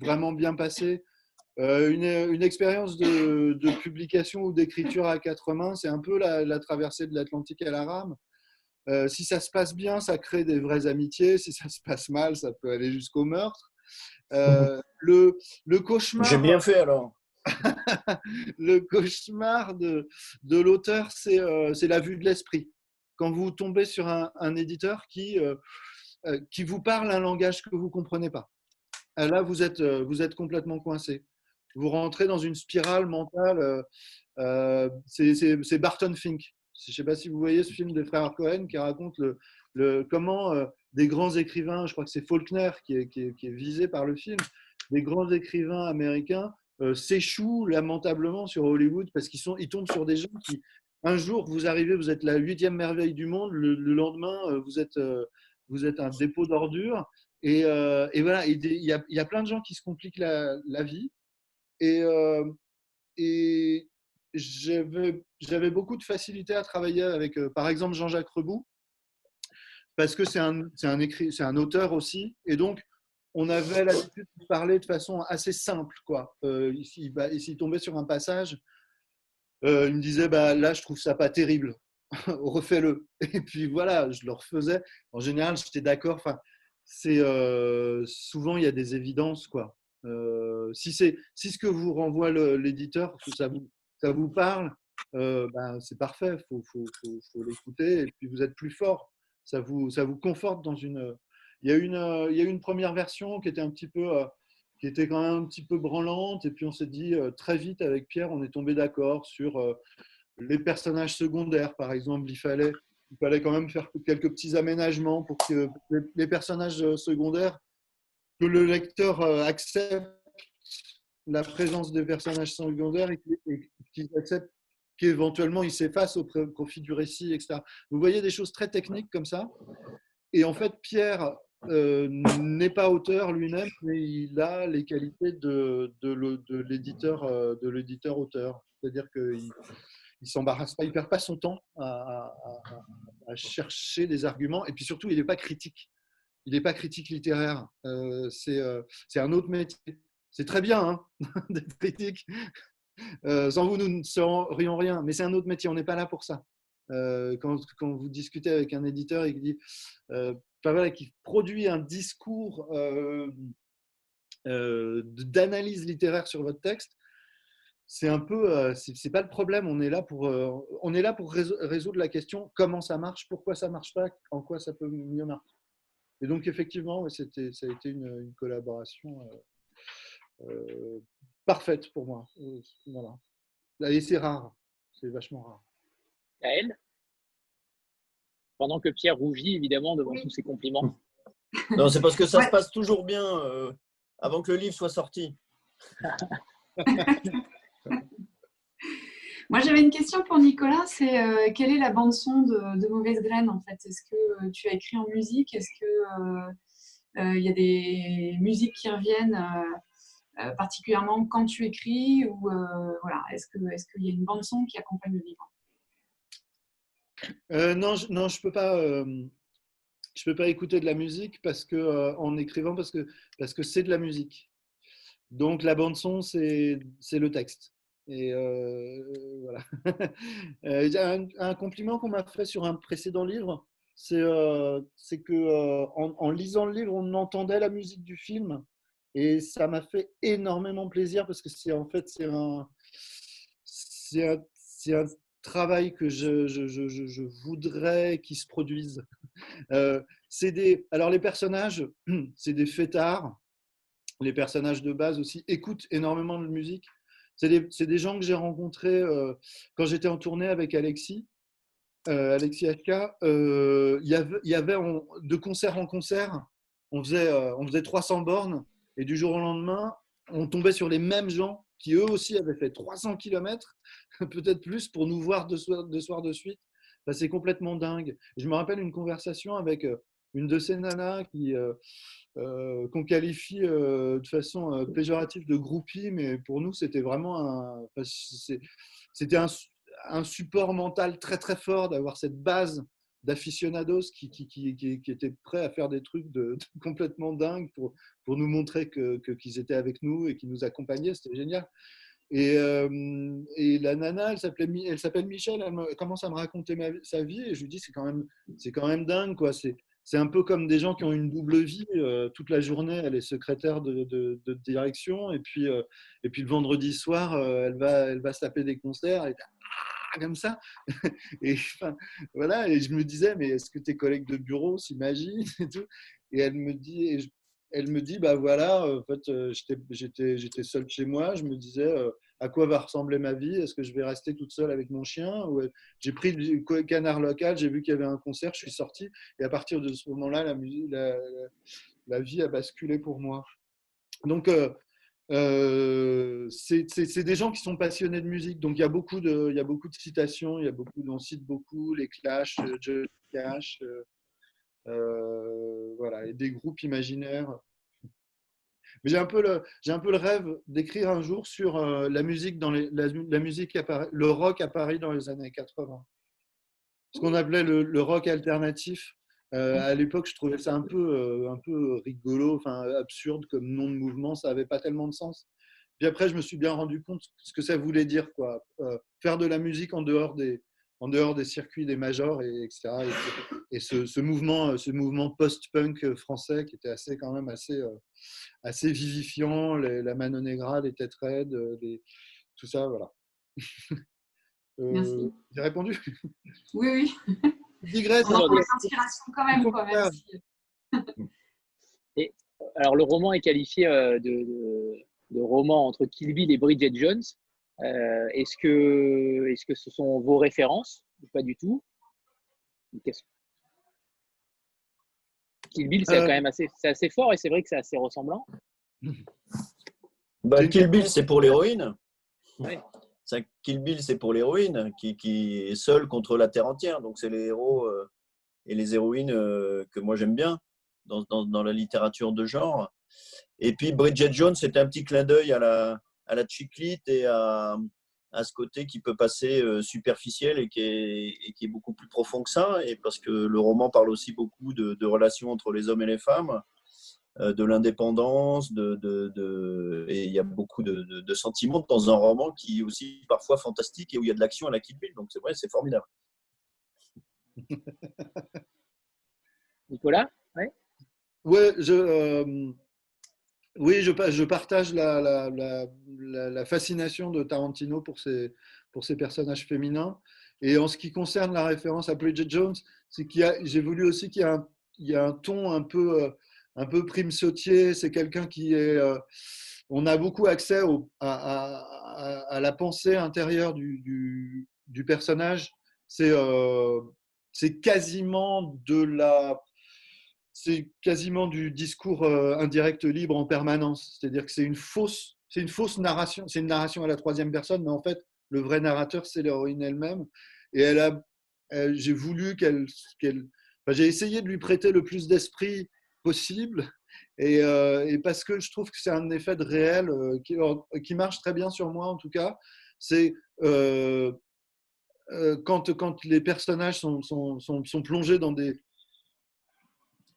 vraiment bien passé. Une, expérience de, de, publication ou d'écriture à quatre mains, c'est un peu la, la traversée de l'Atlantique à la rame. si ça se passe bien, ça crée des vraies amitiés. Si ça se passe mal, ça peut aller jusqu'au meurtre. le, le cauchemar. J'ai bien fait alors. le cauchemar de, l'auteur, euh, c'est la vue de l'esprit. Quand vous tombez sur un, éditeur qui, euh, euh, qui vous parle un langage que vous ne comprenez pas, là, vous êtes, complètement coincé. Vous rentrez dans une spirale mentale. c'est Barton Fink. Je ne sais pas si vous voyez ce film des frères Cohen qui raconte comment des grands écrivains, je crois que c'est Faulkner qui, est, visé par le film, des grands écrivains américains euh, s'échouent lamentablement sur Hollywood parce qu'ils ils tombent sur des gens qui, un jour, vous arrivez, vous êtes la huitième merveille du monde, le, lendemain, euh, vous êtes, euh, vous êtes un dépôt d'ordures. Et, et, voilà, il y, a, y, a, plein de gens qui se compliquent la, vie. Et, et j'avais beaucoup de facilité à travailler avec, par exemple, Jean-Jacques Rebout, parce que c'est un, un, un auteur aussi. Et donc, on avait l'habitude de parler de façon assez simple. Quoi. Euh, s'il tombait sur un passage, euh, il me disait bah, Là, je trouve ça pas terrible, refais-le. Et puis voilà, je le refaisais. En général, j'étais d'accord. Enfin, euh, souvent, il y a des évidences. Quoi. si, c'est, si ce que vous renvoie l'éditeur, ça vous, ça vous parle, bah, c'est parfait, il faut, faut, faut l'écouter. Et puis vous êtes plus fort. Ça vous, ça vous conforte dans une il y, a une, euh, il y a une première version qui était un petit peu, euh, qui était quand même un petit peu branlante. Et puis on s'est dit euh, très vite avec Pierre, on est tombé d'accord sur les personnages secondaires, par exemple. Il fallait, il fallait quand même faire quelques petits aménagements pour que les personnages secondaires, que le lecteur accepte la présence des personnages secondaires et qu'il accepte qu'éventuellement il s'efface au profit du récit, etc. Vous voyez des choses très techniques comme ça. Et en fait, Pierre euh, n'est pas auteur lui-même, mais il a les qualités de, de l'éditeur euh. C'est-à-dire qu'il il s'embarrasse pas, il perd pas son temps à, chercher des arguments. Et puis surtout, il n'est pas critique. Il n'est pas critique littéraire. Euh, c'est un autre métier. C'est très bien hein, d'être critique. sans vous, nous ne serions rien. Mais c'est un autre métier. On n'est pas là pour ça. quand, quand, vous discutez avec un éditeur et qu'il dit qui produit un discours euh, euh, d'analyse littéraire sur votre texte, c'est un peu, euh, c'est pas le problème. On est là pour, résoudre la question comment ça marche, pourquoi ça marche pas, en quoi ça peut mieux marcher. Et donc effectivement, c'était, ça a été une, collaboration parfaite pour moi. Voilà. Et c'est rare, c'est vachement rare. Pendant que Pierre rougit évidemment devant tous ces compliments. Non, c'est parce que ça se passe toujours bien. Euh, avant que le livre soit sorti. Moi, j'avais une question pour Nicolas. C'est euh, quelle est la bande son de, Mauvaise Graine en fait? Est-ce que euh, tu as écrit en musique? Est-ce que il y a des musiques qui reviennent particulièrement quand tu écris ou voilà Est-ce que est-ce qu'il y a une bande son qui accompagne le livre? Non, je, non, je peux pas je peux pas écouter de la musique parce que euh, en écrivant parce que parce que c'est de la musique. Donc la bande son c'est le texte. Et euh, voilà. Euh, un, compliment qu'on m'a fait sur un précédent livre, c'est que en, lisant le livre on entendait la musique du film et ça m'a fait énormément plaisir parce que c'est en fait c'est un c'est un travail que je, voudrais qu'il se produise. Euh, des, alors les personnages, c'est des fêtards. Les personnages de base aussi écoutent énormément de musique. C'est des, des, gens que j'ai rencontrés euh, quand j'étais en tournée avec Alexis. Euh, Alexis HK, il y avait, y avait de concert en concert, on faisait, on faisait 300 bornes et du jour au lendemain, on tombait sur les mêmes gens qui eux aussi avaient fait 300 km, peut-être plus, pour nous voir deux soirs, deux soirs de suite. c'est complètement dingue. Je me rappelle une conversation avec euh, une de ces nanas qui, euh, euh, qu'on qualifie de façon péjorative de groupie, mais pour nous, c'était vraiment un, c'était un, support mental très très fort d'avoir cette base d'aficionados qui, qui, qui, qui, étaient prêts à faire des trucs de, complètement dingues pour, pour nous montrer que, qu'ils étaient avec nous et qu'ils nous accompagnaient. C'était génial. Et, euh, et, la nana, elle s'appelle, elle Michel, elle, commence à me raconter sa vie et je lui dis c'est quand même, c'est quand même dingue quoi. C'est, un peu comme des gens qui ont une double vie. Euh, toute la journée, elle est secrétaire de, direction et puis, euh, et puis le vendredi soir, elle va, elle va se taper des concerts. Et, comme ça. Et voilà, et je me disais, mais est-ce que tes collègues de bureau s'imaginent et tout Et elle me dit, elle me dit, bah voilà, en fait, euh, j'étais, seule chez moi. Je me disais, euh, à quoi va ressembler ma vie? Est-ce que je vais rester toute seule avec mon chien? Euh, j'ai pris le canard local, j'ai vu qu'il y avait un concert, je suis sortie. Et à partir de ce moment-là, la, la, la, vie a basculé pour moi. Donc, euh, c'est des gens qui sont passionnés de musique. Donc, il y a beaucoup de, il y a beaucoup de citations, il y a beaucoup, on cite beaucoup les Clash, euh, Johnny Cash, euh, voilà, et des groupes imaginaires. Mais j'ai un peu le, j'ai un peu le rêve d'écrire un jour sur la musique dans les, la, musique à Paris, le rock à Paris dans les années 80. Ce qu'on appelait le rock alternatif. Euh, à l'époque, je trouvais ça un peu, euh, un peu rigolo, enfin absurde comme nom de mouvement. Ça n'avait pas tellement de sens. Puis après, je me suis bien rendu compte ce que ça voulait dire, quoi. Euh, faire de la musique en dehors des, en dehors des circuits des majors, et, etc. Et, ce, ce, mouvement, ce mouvement post-punk français qui était assez, quand même assez, assez vivifiant, la Mano Negra, les têtes raides, les, tout ça, voilà. Merci. J'ai répondu? Oui, oui digresse. quand même. Quoi, et, alors, le roman est qualifié euh, de, de, roman entre Kill Bill et Bridget Jones. Euh, est-ce que, est -ce que ce sont vos références ou pas du tout? Kill Bill, c'est euh. quand même assez, assez fort et c'est vrai que c'est assez ressemblant. Bah, Kill Bill, c'est pour l'héroïne. Ouais. Kill Bill, c'est pour l'héroïne qui, est seule contre la terre entière. Donc, c'est les héros euh, et les héroïnes euh, que moi j'aime bien dans, dans, la littérature de genre. Et puis, Bridget Jones, c'est un petit clin d'œil à la, à la chiclite et à, à, ce côté qui peut passer euh, superficiel et qui, est, et qui est beaucoup plus profond que ça. Et parce que le roman parle aussi beaucoup de, de relations entre les hommes et les femmes. Euh, de l'indépendance, de, de, et il y a beaucoup de, sentiments dans un roman qui est aussi parfois fantastique et où il y a de l'action à la Kill Bill. Donc c'est vrai, c'est formidable. Nicolas? Ouais. ouais je, euh, oui, je, partage la, fascination de Tarantino pour ses, personnages féminins. Et en ce qui concerne la référence à Bridget Jones, c'est qu'il j'ai voulu aussi qu'il y, y, a un ton un peu euh, un prime sautier. C'est quelqu'un qui est. Euh, on a beaucoup accès à, la pensée intérieure du, personnage. Euh, c'est quasiment de la. C'est quasiment du discours indirect libre en permanence. C'est-à-dire que c'est une fausse, c'est une fausse narration. C'est une narration à la troisième personne, mais en fait, le vrai narrateur, c'est l'héroïne elle-même. Et elle a, j'ai voulu qu'elle, qu'elle j'ai essayé de lui prêter le plus d'esprit possible. Et, parce que je trouve que c'est un effet de réel qui, qui, marche très bien sur moi, en tout cas. C'est quand, quand les personnages sont, sont, sont, plongés dans des,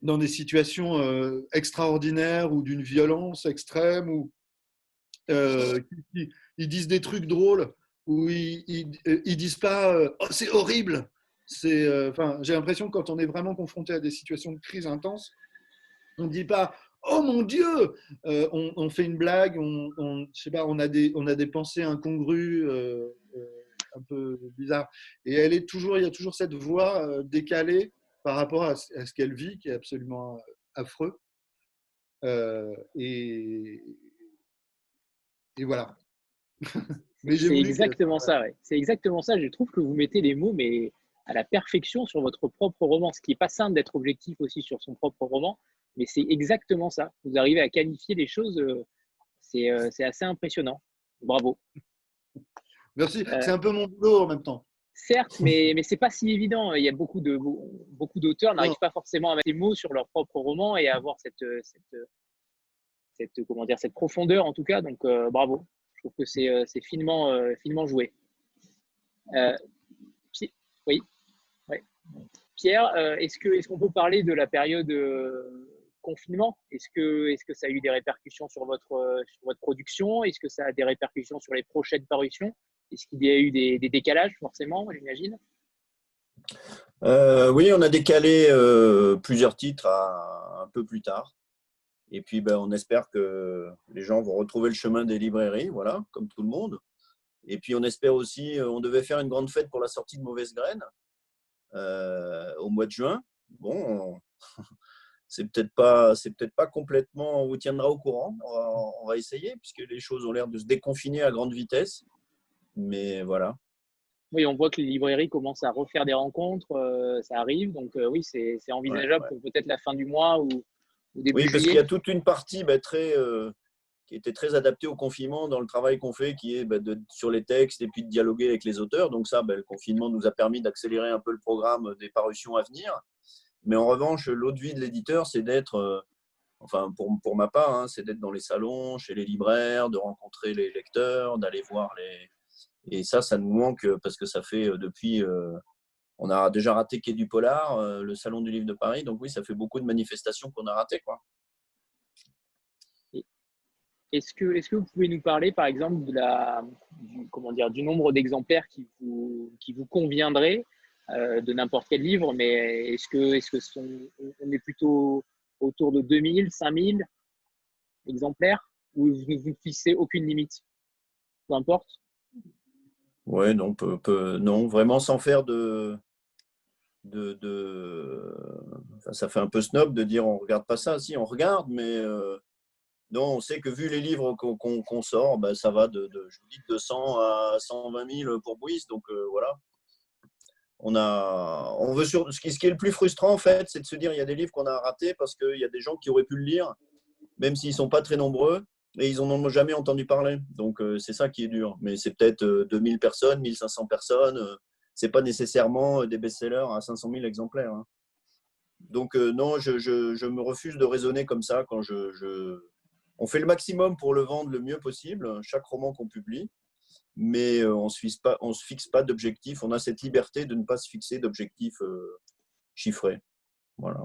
dans des situations extraordinaires ou d'une violence extrême, ou ils, disent des trucs drôles, ou ils, ils, disent pas oh, c'est horrible. C'est, enfin, j'ai l'impression que quand on est vraiment confronté à des situations de crise intense, on ne dit pas Oh mon Dieu on, fait une blague, on, on, je pas, on, a des, on a des pensées incongrues, un peu bizarres. Et elle est toujours, il y a toujours cette voix décalée par rapport à, ce qu'elle vit, qui est absolument affreux. et, et voilà. c'est exactement ça. C'est exactement ça. Je trouve que vous mettez les mots, mais à la perfection sur votre propre roman, ce qui n'est pas simple d'être objectif aussi sur son propre roman, mais c'est exactement ça. Vous arrivez à qualifier les choses, euh, euh, c'est assez impressionnant. Bravo. Merci, euh, c'est un peu mon boulot en même temps. Certes, mais, mais ce n'est pas si évident. Il y a beaucoup de beaucoup d'auteurs n'arrivent pas forcément à mettre des mots sur leur propre roman et à avoir cette, cette, cette, comment dire, cette profondeur en tout cas. Donc bravo. Je trouve que c'est finement, finement joué. oui. Pierre, euh, est-ce qu'on est qu'on peut parler de la période euh, confinement? Est-ce que, est que ça a eu des répercussions sur votre, euh, sur votre production? Est-ce que ça a des répercussions sur les prochaines parutions? Est-ce qu'il y a eu des, décalages, forcément, j'imagine? Oui, on a décalé plusieurs titres un peu plus tard. Et puis, ben, on espère que les gens vont retrouver le chemin des librairies, voilà, comme tout le monde. Et puis, on espère aussi, on devait faire une grande fête pour la sortie de Mauvaise Graine. Euh, au mois de juin. Bon, c'est peut-être pas, peut-être pas complètement. On vous tiendra au courant. On va, essayer puisque les choses ont l'air de se déconfiner à grande vitesse. Mais voilà. Oui, on voit que les librairies commencent à refaire des rencontres, euh, ça arrive. Donc euh, oui, c'est envisageable pour peut-être la fin du mois ou, début Oui, parce qu'il y a toute une partie bah, très, qui était très adapté au confinement dans le travail qu'on fait, qui est bah, de, sur les textes et puis de dialoguer avec les auteurs. Donc ça, bah, le confinement nous a permis d'accélérer un peu le programme des parutions à venir. Mais en revanche, l'autre vie de l'éditeur, c'est d'être, euh, enfin pour, pour, ma part, hein, c'est d'être dans les salons, chez les libraires, de rencontrer les lecteurs, d'aller voir les... Et ça, ça nous manque parce que ça fait euh, depuis... Euh, on a déjà raté Quai du Polar, le Salon du Livre de Paris. Donc oui, ça fait beaucoup de manifestations qu'on a ratées. Est-ce que, est que vous pouvez nous parler, par exemple, de la, du, comment dire, du nombre d'exemplaires qui vous, qui vous euh, de n'importe quel livre, mais est-ce que, est-ce que on est plutôt autour de 2000, 5000 exemplaires? Ou vous ne vous fixez aucune limite? Peu importe Oui, non, non, vraiment sans faire de. de, de... ça fait un peu snob de dire on regarde pas ça. Si, on regarde, mais. Euh, non, on sait que vu les livres qu'on sort, ben, ça va de, je vous dis, 200 à 120 000 pour Bouis. Donc euh, voilà. On a, on veut sur, ce, qui, ce qui est le plus frustrant en fait, c'est de se dire il y a des livres qu'on a ratés parce qu'il y a des gens qui auraient pu le lire, même s'ils ne sont pas très nombreux, et ils n'en ont jamais entendu parler. Donc euh, c'est ça qui est dur. Mais c'est peut-être 2000 euh, personnes, 1500 personnes. c'est pas nécessairement des best-sellers à 500 000 exemplaires. Hein. Donc non, je, me refuse de raisonner comme ça quand on fait le maximum pour le vendre le mieux possible, chaque roman qu'on publie, mais euh, on ne se fixe pas, d'objectif. On a cette liberté de ne pas se fixer d'objectifs euh, chiffrés. Voilà.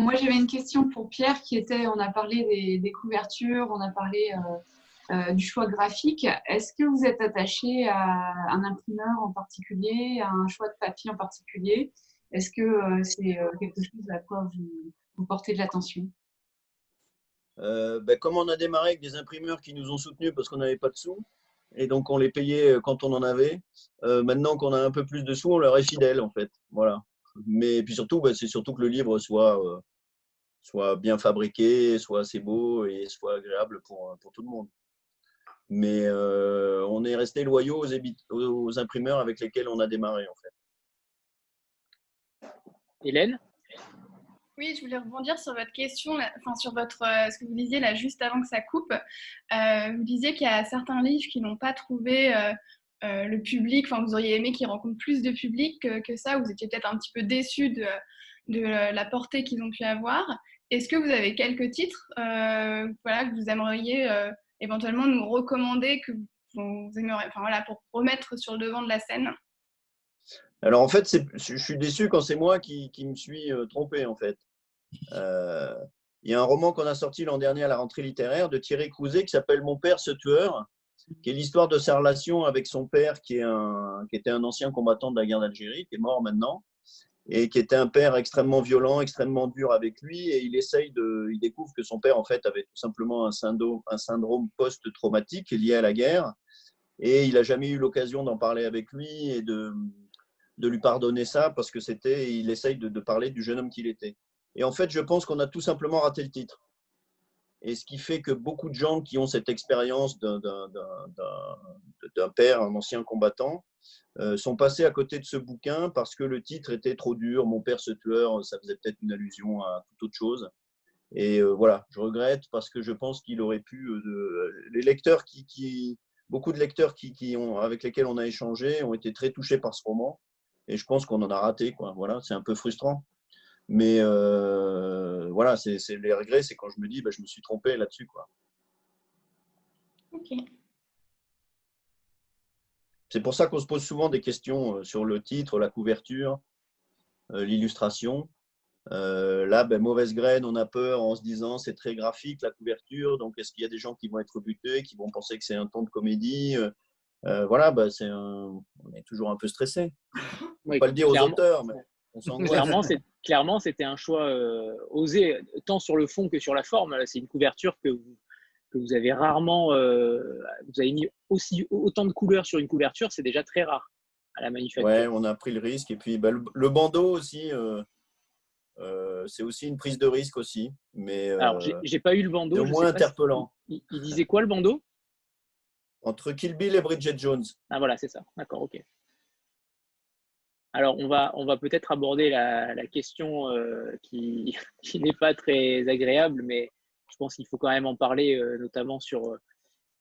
Moi, j'avais une question pour Pierre qui était, on a parlé des, couvertures, on a parlé euh, du choix graphique. Est-ce que vous êtes attaché à un imprimeur en particulier, à un choix de papier en particulier? Est-ce que c'est quelque chose à quoi vous portez de l'attention? Euh, ben, comme on a démarré avec des imprimeurs qui nous ont soutenus parce qu'on n'avait pas de sous, et donc on les payait euh, quand on en avait, euh, maintenant qu'on a un peu plus de sous, on leur est fidèle en fait. Voilà. Mais puis surtout, ben, c'est surtout que le livre soit, soit bien fabriqué, soit assez beau et soit agréable pour, pour tout le monde. Mais on est resté loyaux aux, aux imprimeurs avec lesquels on a démarré en fait. Hélène? Oui, je voulais rebondir sur votre question, enfin sur votre, euh, ce que vous disiez là juste avant que ça coupe. Euh, vous disiez qu'il y a certains livres qui n'ont pas trouvé euh, le public, enfin vous auriez aimé qu'ils rencontrent plus de public que, ça, vous étiez peut-être un petit peu déçu de, la portée qu'ils ont pu avoir. Est-ce que vous avez quelques titres voilà, que vous aimeriez éventuellement nous recommander, que vous aimeriez, enfin voilà, pour remettre sur le devant de la scène? Alors en fait, je suis déçu quand c'est moi qui, qui, me suis trompé en fait. Euh, il y a un roman qu'on a sorti l'an dernier à la rentrée littéraire de Thierry Crouzet qui s'appelle Mon père, ce tueur, qui est l'histoire de sa relation avec son père, qui, est un, qui était un ancien combattant de la guerre d'Algérie, qui est mort maintenant, et qui était un père extrêmement violent, extrêmement dur avec lui. Et il essaye de, il découvre que son père en fait avait tout simplement un syndrome, un syndrome post-traumatique lié à la guerre, et il n'a jamais eu l'occasion d'en parler avec lui et de, de lui pardonner ça parce que c'était, il essaye de, de parler du jeune homme qu'il était. Et en fait, je pense qu'on a tout simplement raté le titre. Et ce qui fait que beaucoup de gens qui ont cette expérience d'un père, un ancien combattant, euh, sont passés à côté de ce bouquin parce que le titre était trop dur. Mon père ce tueur, ça faisait peut-être une allusion à toute autre chose. Et euh, voilà, je regrette parce que je pense qu'il aurait pu. Euh, les lecteurs qui, beaucoup de lecteurs qui, qui, ont, avec lesquels on a échangé ont été très touchés par ce roman. Et je pense qu'on en a raté. Quoi. Voilà, c'est un peu frustrant. Mais euh, voilà, c'est les regrets, c'est quand je me dis, bah, je me suis trompé là-dessus. quoi. C'est pour ça qu'on se pose souvent des questions euh, sur le titre, la couverture, euh, l'illustration. là, ben, mauvaise graine, on a peur en se disant c'est très graphique la couverture, donc est-ce qu'il y a des gens qui vont être butés, qui vont penser que c'est un ton de comédie Voilà, ben, c'est on est toujours un peu stressé. On ne pas le dire aux auteurs, mais clairement, c'était un choix euh, osé, tant sur le fond que sur la forme. C'est une couverture que vous, que vous avez rarement. Euh, vous avez mis aussi, autant de couleurs sur une couverture, c'est déjà très rare à la manufacture. Ouais, on a pris le risque. Et puis bah, le, bandeau aussi, euh, c'est aussi une prise de risque aussi. Mais, Alors, j'ai pas eu le bandeau. Au moins interpellant. il, disait quoi le bandeau? Entre Kill Bill et Bridget Jones. Ah voilà, c'est ça. D'accord, ok. Alors, on va, peut-être aborder la, question euh, qui, n'est pas très agréable, mais je pense qu'il faut quand même en parler, euh, notamment sur,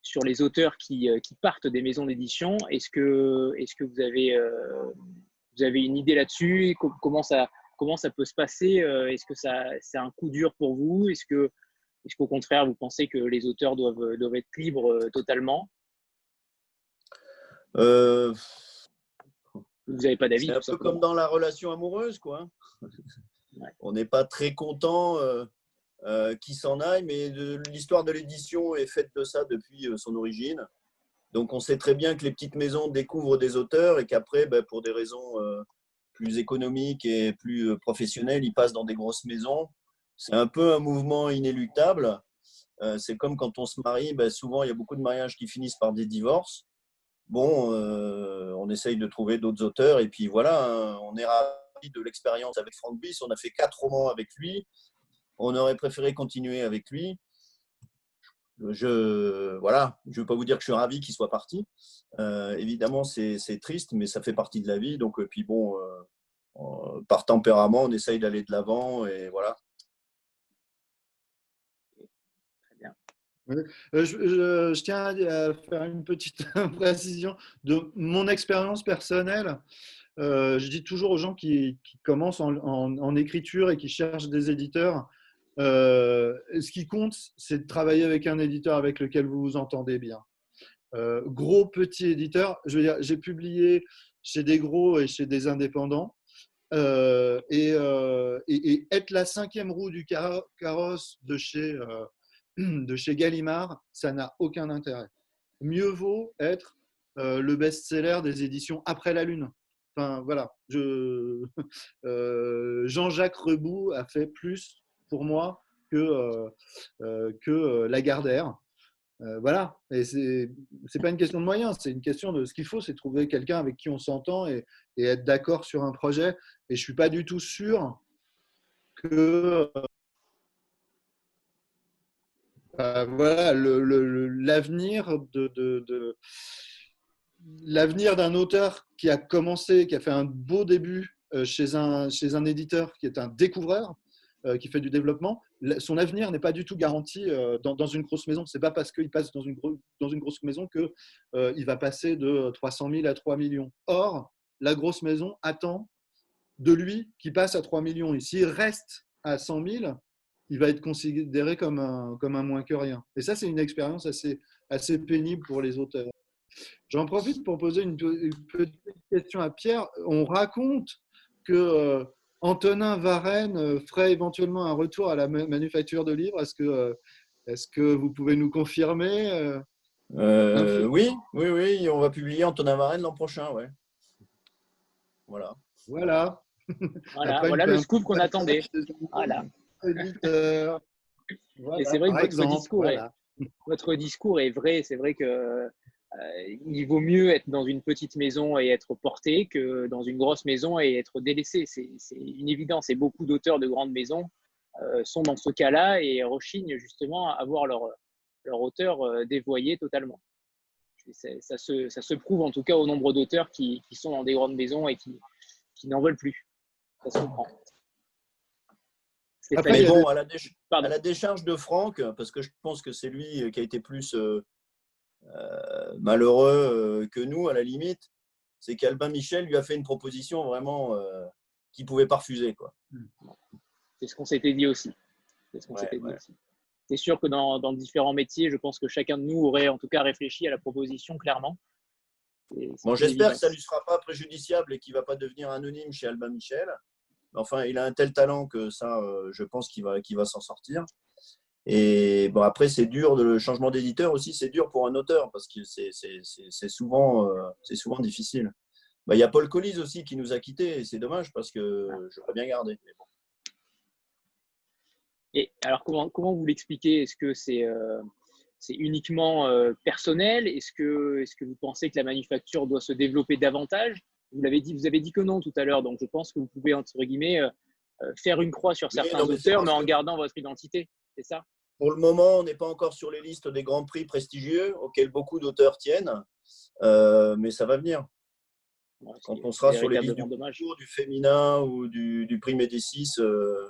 sur les auteurs qui, euh, partent des maisons d'édition. Est-ce que, vous, avez, une idée là-dessus? Comment ça, peut se passer Est-ce que c'est un coup dur pour vous? Est-ce qu'au contraire, vous pensez que les auteurs doivent être libres totalement? Vous n'avez pas d'avis. C'est un peu comme dans la relation amoureuse, quoi. On n'est pas très content euh, euh, qu'il s'en aille, mais l'histoire de l'édition est faite de ça depuis euh, son origine. Donc on sait très bien que les petites maisons découvrent des auteurs et qu'après, ben, pour des raisons plus économiques et plus professionnelles, ils passent dans des grosses maisons. C'est un peu un mouvement inéluctable. c'est comme quand on se marie, ben, souvent il y a beaucoup de mariages qui finissent par des divorces bon, euh, on essaye de trouver d'autres auteurs. Et puis voilà, hein, on est ravis de l'expérience avec Frank Biss. On a fait quatre romans avec lui. On aurait préféré continuer avec lui. Je voilà, je ne veux pas vous dire que je suis ravi qu'il soit parti. Euh, évidemment, c'est triste, mais ça fait partie de la vie. Donc, euh, puis bon, par tempérament, on essaye d'aller de l'avant et voilà. Euh, je, tiens à faire une petite précision de mon expérience personnelle. Euh, je dis toujours aux gens qui, commencent en, écriture et qui cherchent des éditeurs, euh, ce qui compte, c'est de travailler avec un éditeur avec lequel vous vous entendez bien. gros, petit éditeur, je veux dire, j'ai publié chez des gros et chez des indépendants. et, être la cinquième roue du carrosse de chez de chez Gallimard, ça n'a aucun intérêt. Mieux vaut être euh, le best-seller des éditions Après la Lune. Enfin, voilà. Euh, Jean-Jacques Rebout a fait plus pour moi que, euh, que Lagardère. voilà. Et c'est pas une question de moyens, c'est une question de ce qu'il faut, c'est trouver quelqu'un avec qui on s'entend et, et, être d'accord sur un projet. Et je suis pas du tout sûr que voilà, l'avenir de, l'avenir d'un auteur qui a commencé, qui a fait un beau début euh, chez un, chez un éditeur qui est un découvreur, qui fait du développement, son avenir n'est pas du tout garanti dans, une grosse maison. C'est pas parce qu'il passe dans une, dans une grosse maison qu'il il va passer de 300 000 à 3 millions. Or, la grosse maison attend de lui qui passe à 3 millions. Et s'il reste à 100 000, il va être considéré comme un, comme un moins que rien. Et ça, c'est une expérience assez, assez pénible pour les auteurs. J'en profite pour poser une, petite question à Pierre. On raconte que euh, Antonin Varenne euh, ferait éventuellement un retour à la manufacture de livres. Est-ce que, euh, est-ce que vous pouvez nous confirmer Oui, oui, oui. On va publier Antonin Varenne l'an prochain, ouais. Voilà. Voilà. Voilà, le scoop qu'on attendait. Voilà. Et c'est vrai que votre discours, est, votre discours est vrai. C'est vrai que euh, il vaut mieux être dans une petite maison et être porté que dans une grosse maison et être délaissé. C'est une évidence. Et beaucoup d'auteurs de grandes maisons euh, sont dans ce cas-là et rechignent justement à voir leur, leur auteur euh, dévoyé totalement. Ça se, ça se, prouve en tout cas au nombre d'auteurs qui, qui, sont dans des grandes maisons et qui, qui n'en veulent plus. Ça se comprend. Après, bon, à la, décharge de Franck, parce que je pense que c'est lui qui a été plus euh, euh, malheureux euh, que nous, à la limite, c'est qu'Albin Michel lui a fait une proposition vraiment qu'il ne pouvait pas refuser. C'est ce qu'on s'était dit aussi. C'est sûr que dans, dans, différents métiers, je pense que chacun de nous aurait en tout cas réfléchi à la proposition clairement. Bon, j'espère que ça ne lui sera pas préjudiciable et qu'il ne va pas devenir anonyme chez Albin Michel. Enfin, il a un tel talent que ça, euh, je pense qu'il va, s'en sortir. Et bon, après, c'est dur, le changement d'éditeur aussi, c'est dur pour un auteur parce que c'est souvent, euh, souvent difficile. Bah, il y a Paul Collis aussi qui nous a quittés et c'est dommage parce que je voudrais bien garder. Et alors, comment, comment vous l'expliquez? Est-ce que c'est euh, uniquement personnel? Est -ce que vous pensez que la manufacture doit se développer davantage? Vous l'avez dit, vous avez dit que non tout à l'heure, donc je pense que vous pouvez entre guillemets euh, euh, faire une croix sur certains auteurs, mais en gardant votre identité. C'est ça? Pour le moment, on n'est pas encore sur les listes des grands prix prestigieux auxquels beaucoup d'auteurs tiennent, euh, mais ça va venir. Quand on sera sur les listes du, du féminin ou du, prix Médicis,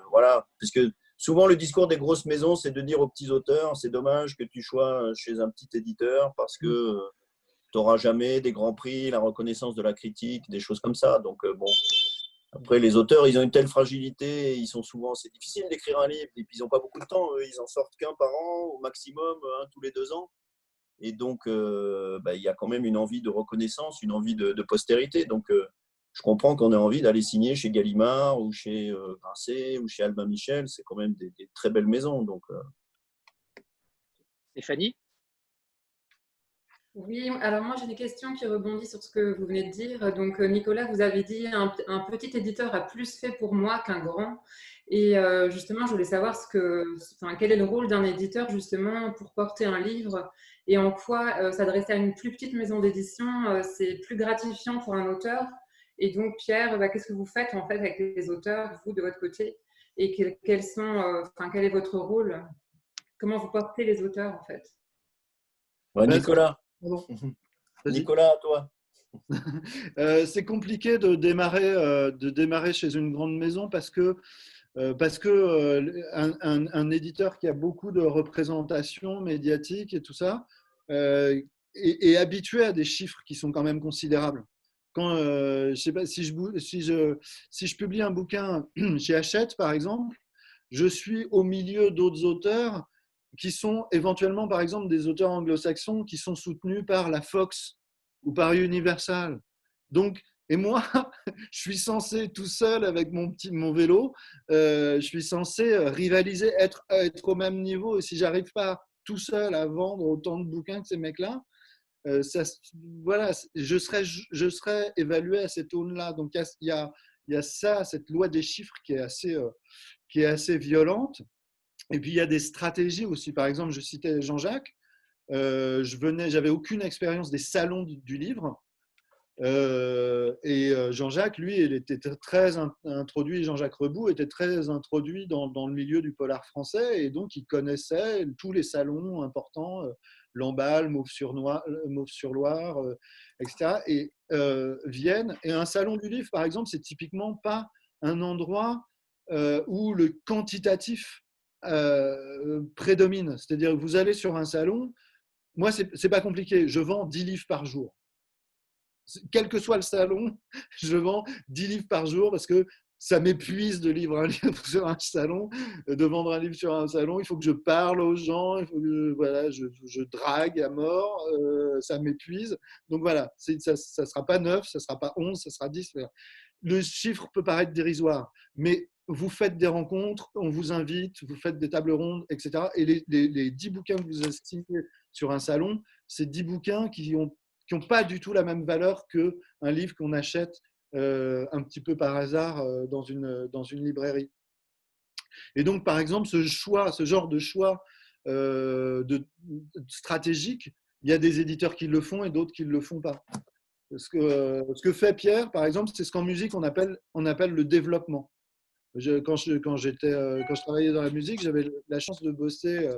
voilà, parce que souvent le discours des grosses maisons, c'est de dire aux petits auteurs, c'est dommage que tu sois chez un petit éditeur parce que mm tu n'auras jamais des grands prix, la reconnaissance de la critique, des choses comme ça. Donc, euh, bon, après, les auteurs, ils ont une telle fragilité, ils sont souvent, c'est difficile d'écrire un livre, et puis ils n'ont pas beaucoup de temps, ils en sortent qu'un par an, au maximum, un tous les deux ans. Et donc, euh, bah, il y a quand même une envie de reconnaissance, une envie de, postérité. Donc, euh, je comprends qu'on ait envie d'aller signer chez Gallimard ou chez Grasset ou chez Albin Michel. C'est quand même des, des, très belles maisons. Donc, Stéphanie? Oui, alors moi j'ai des questions qui rebondissent sur ce que vous venez de dire. Donc euh, Nicolas, vous avez dit un, un petit éditeur a plus fait pour moi qu'un grand. Et euh, justement, je voulais savoir ce que, enfin, quel est le rôle d'un éditeur justement pour porter un livre et en quoi euh, s'adresser à une plus petite maison d'édition, c'est plus gratifiant pour un auteur? Et donc Pierre, bah, qu'est-ce que vous faites en fait avec les auteurs, vous de votre côté? Et quels sont, enfin, quel est votre rôle? Comment vous portez les auteurs en fait? Nicolas. Nicolas, toi. Euh, c'est compliqué de démarrer, euh, de démarrer chez une grande maison parce que, euh, parce que un, éditeur qui a beaucoup de représentation médiatique et tout ça est, habitué à des chiffres qui sont quand même considérables. Quand, je sais pas, si, je, si, je, si je publie un bouquin chez Hachette, par exemple, je suis au milieu d'autres auteurs qui sont éventuellement, par exemple, des auteurs anglo-saxons qui sont soutenus par la Fox ou par Universal. Donc, et moi, je suis censé tout seul avec mon petit mon vélo, euh, je suis censé euh, rivaliser, être, être au même niveau. Et si j'arrive pas tout seul à vendre autant de bouquins que ces mecs-là, euh, voilà, je serais, je serais évalué à cette aune-là. Donc il y a, y a, ça, cette loi des chiffres qui est assez, qui est assez violente. Et puis il y a des stratégies aussi. Par exemple, je citais Jean-Jacques. Euh, je venais, j'avais aucune expérience des salons du, livre. Euh, et euh, Jean-Jacques, lui, il était très introduit, Jean-Jacques Rebout était très introduit dans, le milieu du polar français et donc il connaissait tous les salons importants, Lamballe, Mauve-sur-Loire, Mauve etc. Et Vienne, et un salon du livre, par exemple, c'est typiquement pas un endroit où le quantitatif prédomine. C'est-à-dire que vous allez sur un salon, moi, ce n'est pas compliqué, je vends 10 livres par jour quel que soit le salon, je vends 10 livres par jour parce que ça m'épuise de livrer un livre sur un salon, de vendre un livre sur un salon. Il faut que je parle aux gens, que voilà, je, je, drague à mort, euh, ça m'épuise. Donc voilà, ça ne sera pas 9, ça ne sera pas 11, ça sera 10. Le chiffre peut paraître dérisoire, mais vous faites des rencontres, on vous invite, vous faites des tables rondes, etc. Et les, les, les 10 bouquins que vous estimez sur un salon, c'est 10 bouquins qui ont qui n'ont pas du tout la même valeur qu'un livre qu'on achète euh, un petit peu par hasard euh, dans, une, dans une librairie. Et donc, par exemple, ce choix, ce genre de choix euh, de, stratégique, il y a des éditeurs qui le font et d'autres qui ne le font pas. Ce que, ce que fait Pierre, par exemple, c'est ce qu'en musique on appelle, on appelle le développement. Quand, je, quand, j'étais, quand je travaillais dans la musique, j'avais la chance de bosser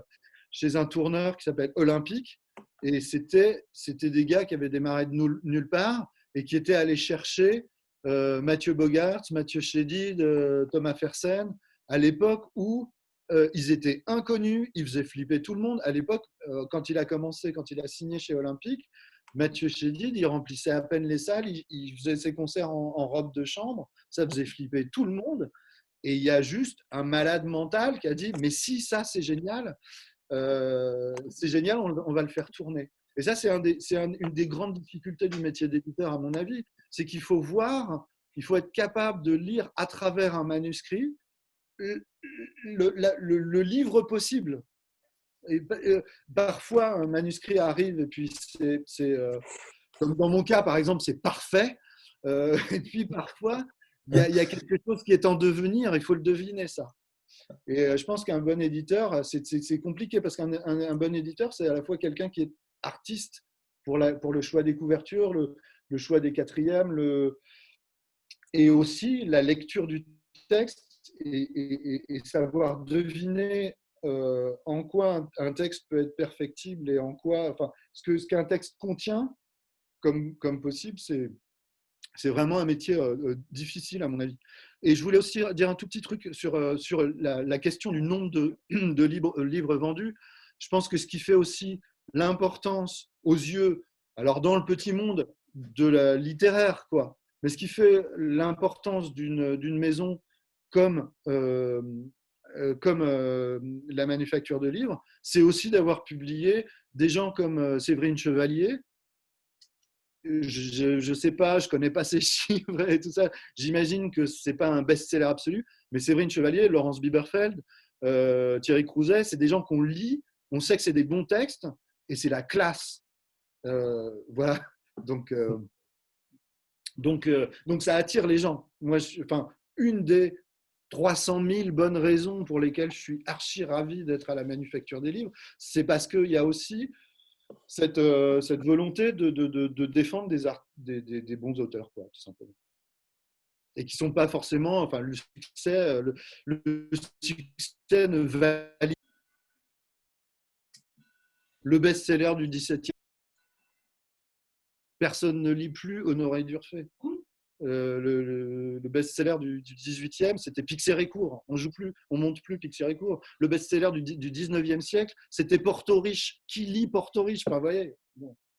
chez un tourneur qui s'appelle Olympique, et c'était, des gars qui avaient démarré de nulle part et qui étaient allés chercher euh, Mathieu Bogart, Mathieu Chédid, Thomas Fersen, à l'époque où euh, ils étaient inconnus, ils faisaient flipper tout le monde. À l'époque, euh, quand il a commencé, quand il a signé chez Olympique, Mathieu Chédid, il remplissait à peine les salles, il, faisait ses concerts en, robe de chambre, ça faisait flipper tout le monde. Et il y a juste un malade mental qui a dit, mais si ça c'est génial, euh, c'est génial, on, va le faire tourner. Et ça, c'est un une des grandes difficultés du métier d'éditeur, à mon avis, c'est qu'il faut voir, il faut être capable de lire à travers un manuscrit le, le, livre possible. Euh, parfois, un manuscrit arrive et puis c'est, euh, comme dans mon cas, par exemple, c'est parfait. et puis parfois, il y, a quelque chose qui est en devenir, il faut le deviner, ça. Et euh, je pense qu'un bon éditeur, c'est compliqué parce qu'un bon éditeur, c'est à la fois quelqu'un qui est artiste pour, le choix des couvertures, le, choix des quatrièmes, et aussi la lecture du texte et, savoir deviner euh, en quoi un, texte peut être perfectible et en quoi, enfin, ce que ce qu'un texte contient comme possible, c'est c'est vraiment un métier euh, difficile à mon avis. Et je voulais aussi dire un tout petit truc sur, euh, sur la, question du nombre de, de livres, euh, vendus. Je pense que ce qui fait aussi l'importance aux yeux, alors dans le petit monde de la littéraire, quoi, mais ce qui fait l'importance d'une maison comme, euh, comme la manufacture de livres, c'est aussi d'avoir publié des gens comme Séverine Chevalier, je ne sais pas, je connais pas ces chiffres et tout ça. J'imagine que c'est pas un best-seller absolu, mais Séverine Chevalier, Laurence Bieberfeld, euh, Thierry Crouzet, c'est des gens qu'on lit, on sait que c'est des bons textes et c'est la classe. Euh, voilà. Donc, euh, donc, donc ça attire les gens. Moi, enfin, une des 300 000 bonnes raisons pour lesquelles je suis archi ravi d'être à la manufacture des livres, c'est parce qu'il y a aussi cette, euh, cette volonté de, défendre des, bons auteurs, tout simplement. Et qui ne sont pas forcément. Enfin, le succès, euh, le, ne valide. Le best-seller du 17e. Personne ne lit plus Honoré Durfait. Euh, le, best-seller du, 18e, c'était Pixérécourt. On joue plus, on monte plus Pixérécourt. Le best-seller du, 19e siècle, c'était Porto Riche. Qui lit Porto Riche? Bah, voyez,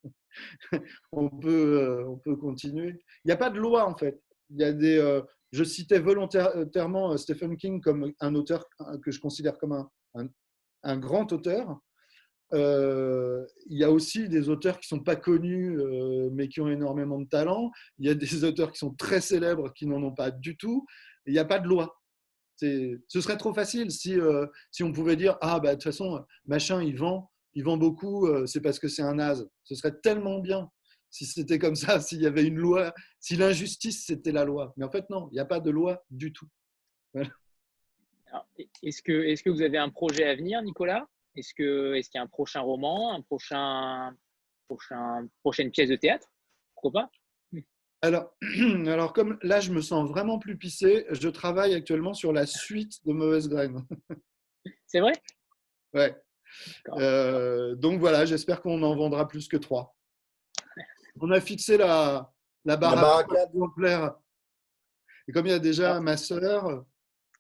on, peut, euh, on peut continuer. Il n'y a pas de loi, en fait. Il y a des, euh, je citais volontairement Stephen King comme un auteur que je considère comme un grand auteur. Euh, il y a aussi des auteurs qui ne sont pas connus, euh, mais qui ont énormément de talent. Il y a des auteurs qui sont très célèbres, qui n'en ont pas du tout. Il n'y a pas de loi. Ce serait trop facile si, euh, si on pouvait dire Ah, bah, de toute façon, machin, il vend, il vend beaucoup, c'est parce que c'est un naze. Ce serait tellement bien si c'était comme ça, s'il y avait une loi, si l'injustice c'était la loi. Mais en fait, non, il n'y a pas de loi du tout. Est-ce que, est que vous avez un projet à venir, Nicolas? Est-ce que est-ce qu'il y a un prochain roman, un prochain, prochain prochaine pièce de théâtre? Pourquoi pas? Alors, alors, comme là, je me sens vraiment plus pissé, je travaille actuellement sur la suite de Mauvaise Graine. C'est vrai? Ouais. Euh, donc voilà, j'espère qu'on en vendra plus que trois. On a fixé la, la barre à Et comme il y a déjà ma sœur,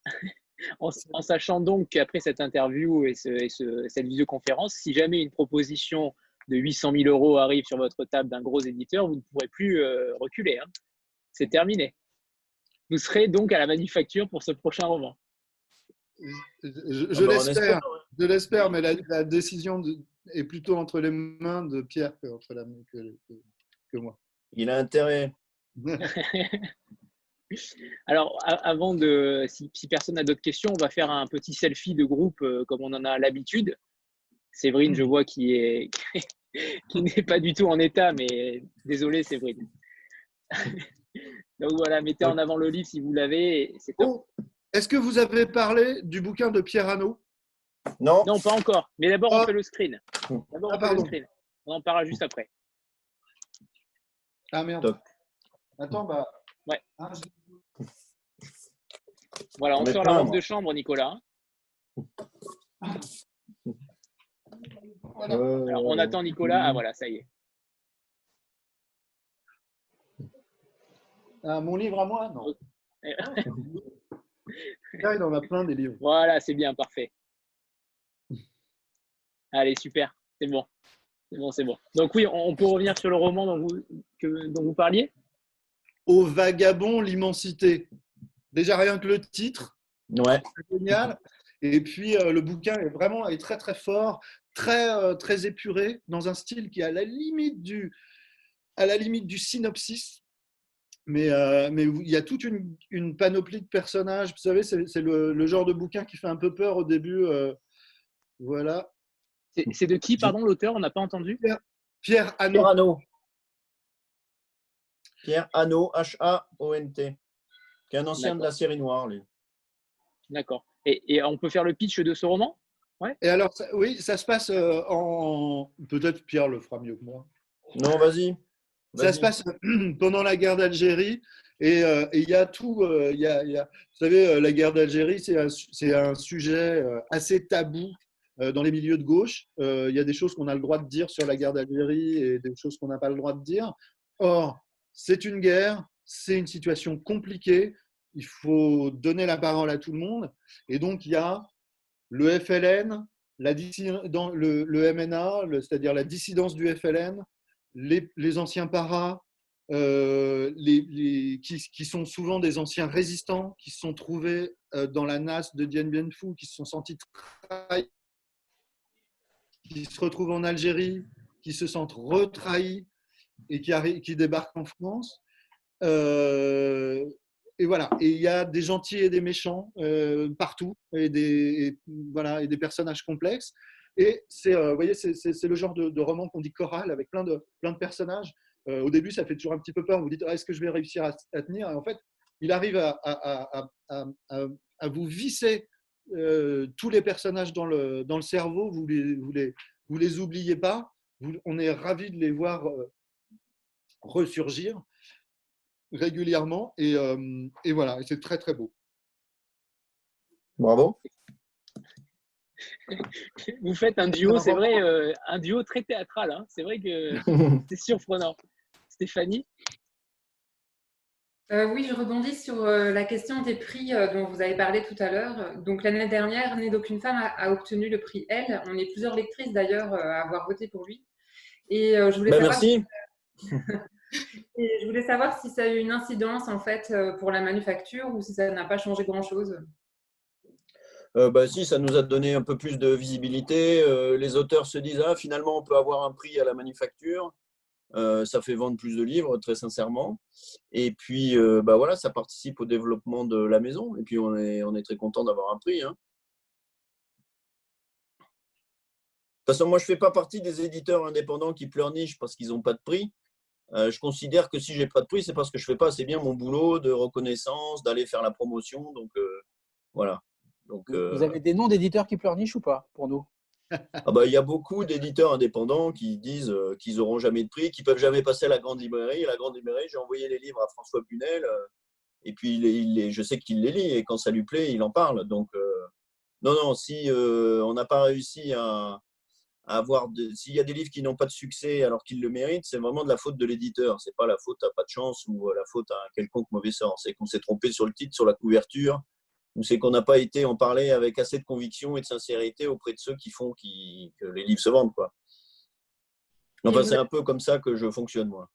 en, sachant donc qu'après cette interview et, cette visioconférence, si jamais une proposition de 800 000 euros arrive sur votre table d'un gros éditeur, vous ne pourrez plus euh, reculer. Hein. C'est terminé. Vous serez donc à la manufacture pour ce prochain roman. Je, l'espère, je l'espère, mais la, décision est plutôt entre les mains de Pierre que, entre la, que moi. Il a intérêt. Alors, avant de, si, personne n'a d'autres questions, on va faire un petit selfie de groupe euh, comme on en a l'habitude. Séverine, je vois qui est qui n'est pas du tout en état, mais désolé, Séverine. Donc voilà, mettez en avant le livre si vous l'avez. Oh, est-ce que vous avez parlé du bouquin de Pierre Hano? Non. Non, pas encore. Mais d'abord, on oh. fait le screen. D'abord, on ah, fait le screen. On en parlera juste après. Ah merde. Attends, bah. Ouais. Ah, voilà, on, sort la robe de chambre, Nicolas. Alors, on attend Nicolas. Ah, voilà, ça y est. Ah, mon livre à moi Non. Là, il en a plein des livres. Voilà, c'est bien, parfait. Allez, super. C'est bon. C'est bon, c'est bon. Donc oui, on peut revenir sur le roman dont vous, que, dont vous parliez? Au vagabond, l'immensité. Déjà rien que le titre. Ouais. C'est génial. Et puis euh, le bouquin est vraiment est très très fort, très euh, très épuré, dans un style qui est à la limite du à la limite du synopsis. Mais, euh, mais il y a toute une, une, panoplie de personnages. Vous savez, c'est le, le, genre de bouquin qui fait un peu peur au début. voilà. C'est de qui, pardon, l'auteur? On n'a pas entendu? Pierre, Pierre. Pierre Hanot, H-A-O-N-T, qui est un ancien de la série noire, lui. D'accord. Et, on peut faire le pitch de ce roman? Ouais. Et alors, oui, ça se passe euh, en. Peut-être Pierre le fera mieux que moi. Non, vas-y. ça se passe pendant la guerre d'Algérie. Et euh, il y a tout. Euh, y a, y a, vous savez, la guerre d'Algérie, c'est un, un, sujet assez tabou dans les milieux de gauche. Il y a des choses qu'on a le droit de dire sur la guerre d'Algérie et des choses qu'on n'a pas le droit de dire. Or, c'est une guerre, c'est une situation compliquée il faut donner la parole à tout le monde. Et donc, il y a le FLN, la, dans le, le MNA, c'est-à-dire la dissidence du FLN, les, anciens paras, euh, les, qui, sont souvent des anciens résistants, qui se sont trouvés euh, dans la NAS de Dien Bien Phu, qui se sont sentis trahis, qui se retrouvent en Algérie, qui se sentent retrahis et qui, qui débarquent en France. Euh, et voilà. Et il y a des gentils et des méchants euh, partout, et des, voilà, et des personnages complexes. Et c'est, euh, voyez, c'est le genre de, roman qu'on dit choral avec plein de, plein de personnages. Euh, au début, ça fait toujours un petit peu peur. Vous, dites, ah, est-ce que je vais réussir à, tenir? Et en fait, il arrive à, vous visser tous les personnages dans le, dans le cerveau. Vous les, vous les, vous les oubliez pas. on est ravi de les voir ressurgir régulièrement. Et, euh, et voilà, et c'est très très beau. Bravo. Vous faites un duo, c'est vrai, euh, un duo très théâtral. Hein. C'est vrai que c'est surprenant. Stéphanie? Euh, oui, je rebondis sur la question des prix dont vous avez parlé tout à l'heure. Donc l'année dernière, Né d'aucune femme a, obtenu le prix Elle. On est plusieurs lectrices d'ailleurs à avoir voté pour lui. Et je voulais bah, merci. Et je voulais savoir si ça a eu une incidence en fait euh, pour la manufacture ou si ça n'a pas changé grand-chose. Euh, bah, si, ça nous a donné un peu plus de visibilité. Euh, les auteurs se disent ah, finalement, on peut avoir un prix à la manufacture. ça fait vendre plus de livres, très sincèrement. Et puis, bah, voilà, ça participe au développement de la maison. Et puis, on est, on est très content d'avoir un prix. Hein. De toute façon, moi, je ne fais pas partie des éditeurs indépendants qui pleurnichent parce qu'ils n'ont pas de prix. Euh, je considère que si j'ai pas de prix, c'est parce que je fais pas assez bien mon boulot de reconnaissance, d'aller faire la promotion. Donc euh, voilà. Donc, Vous euh, avez des noms d'éditeurs qui pleurnichent ou pas pour nous? Ah bah, Il y a beaucoup d'éditeurs indépendants qui disent qu'ils n'auront jamais de prix, qu'ils peuvent jamais passer à la grande librairie. la grande librairie, j'ai envoyé les livres à François Bunel et puis il je sais qu'il les lit et quand ça lui plaît, il en parle. Donc non, non, si on n'a pas réussi à, avoir s'il y a des livres qui n'ont pas de succès alors qu'ils le méritent, c'est vraiment de la faute de l'éditeur. C'est pas la faute à pas de chance ou la faute à un quelconque mauvais sort. C'est qu'on s'est trompé sur le titre, sur la couverture, ou c'est qu'on n'a pas été en parler avec assez de conviction et de sincérité auprès de ceux qui font que les livres se vendent. Quoi. Enfin, c'est un peu comme ça que je fonctionne, moi.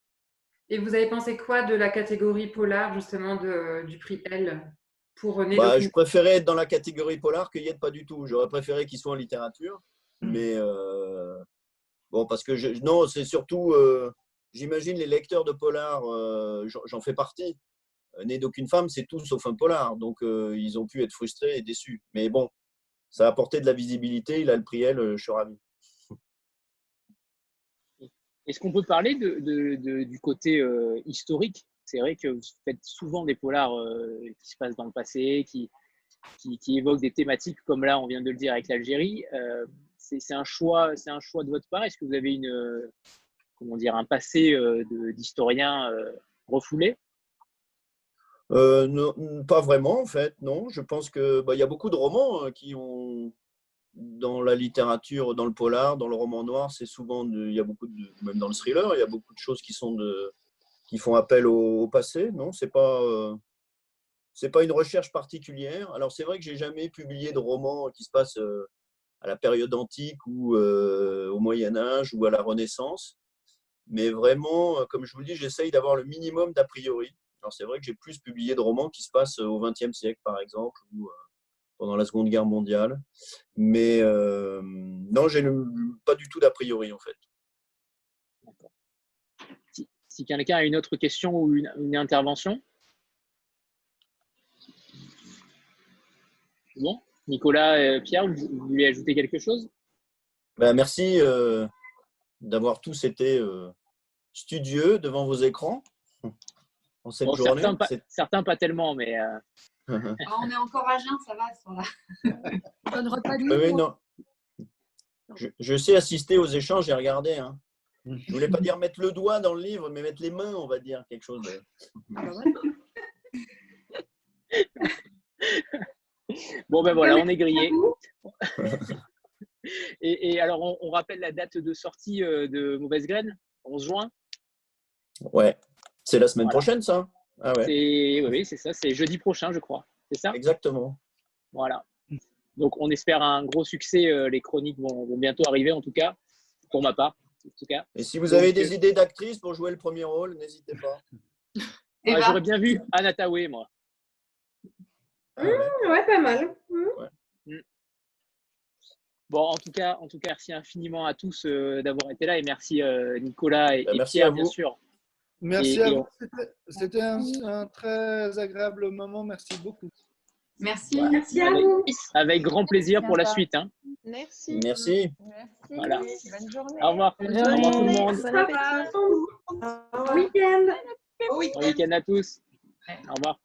Et vous avez pensé quoi de la catégorie polar, justement, du prix L pour bah, Je préférais être dans la catégorie polar qu'il n'y ait pas du tout. J'aurais préféré qu'il soit en littérature. Hmm. Mais euh, bon, parce que je, non, c'est surtout, euh, j'imagine les lecteurs de polar, euh, j'en fais partie. Né d'aucune femme, c'est tout sauf un polar. Donc, ils ont pu être frustrés et déçus. Mais bon, ça a apporté de la visibilité. Il a le prix L, je suis ravi. Est-ce qu'on peut parler du côté historique? C'est vrai que vous faites souvent des polars qui se passent dans le passé, qui, qui, évoquent des thématiques comme là, on vient de le dire avec l'Algérie. Euh, c'est un choix, c'est un choix de votre part. Est-ce que vous avez une, comment dire, un passé d'historien refoulé? Pas vraiment en fait, non. Je pense que bah, il y a beaucoup de romans hein, qui ont dans la littérature, dans le polar, dans le roman noir, c'est souvent, il y a beaucoup de, même dans le thriller, il y a beaucoup de choses qui sont de, qui font appel au, passé. Non, c'est pas, euh, c'est pas une recherche particulière. Alors c'est vrai que j'ai jamais publié de roman qui se passe euh, à la période antique ou euh, au Moyen Âge ou à la Renaissance, mais vraiment, comme je vous le dis, j'essaye d'avoir le minimum d'a priori. Alors c'est vrai que j'ai plus publié de romans qui se passent au XXe siècle, par exemple, ou pendant la Seconde Guerre mondiale. Mais euh, non, j'ai pas du tout d'a priori en fait. Si, quelqu'un a une autre question ou une, intervention? Bon, Nicolas, et Pierre, vous, voulez ajouter quelque chose? Ben, Merci euh, d'avoir tous été euh, studieux devant vos écrans en cette journée. Certains pas, tellement, mais ah, on est encore à jeun, ça va, ce là pas de non. Je, sais assister aux échanges, j'ai regardé. Hein. Je voulais pas dire mettre le doigt dans le livre, mais mettre les mains, on va dire, quelque chose bon, ben voilà, on est grillé. et, alors, on, rappelle la date de sortie euh, de Mauvaise Graine, 11 juin Ouais, c'est la semaine prochaine, ça ah oui, c'est ça. C'est jeudi prochain, je crois. C'est ça? Exactement. Voilà. Donc, on espère un gros succès. Euh, les chroniques vont, bientôt arriver, en tout cas, pour ma part. En tout cas. Et si vous avez des euh, idées d'actrices pour jouer le premier rôle, n'hésitez pas. Ah, j'aurais bien vu Anatawe, moi. Mmh, ouais, pas mal. Mmh. Mmh. Bon, en tout cas, en tout cas, merci infiniment à tous euh, d'avoir été là et merci Nicolas et, bah, Pierre, bien sûr, Merci à vous. C'était un, très agréable moment. Merci beaucoup. Merci. Merci à vous. Avec grand plaisir pour la suite. Hein. Merci. Merci. Voilà. Bonne journée. Au revoir. Bonne journée. Au revoir tout le monde. Bon week-end. Bon week-end à tous. Au revoir.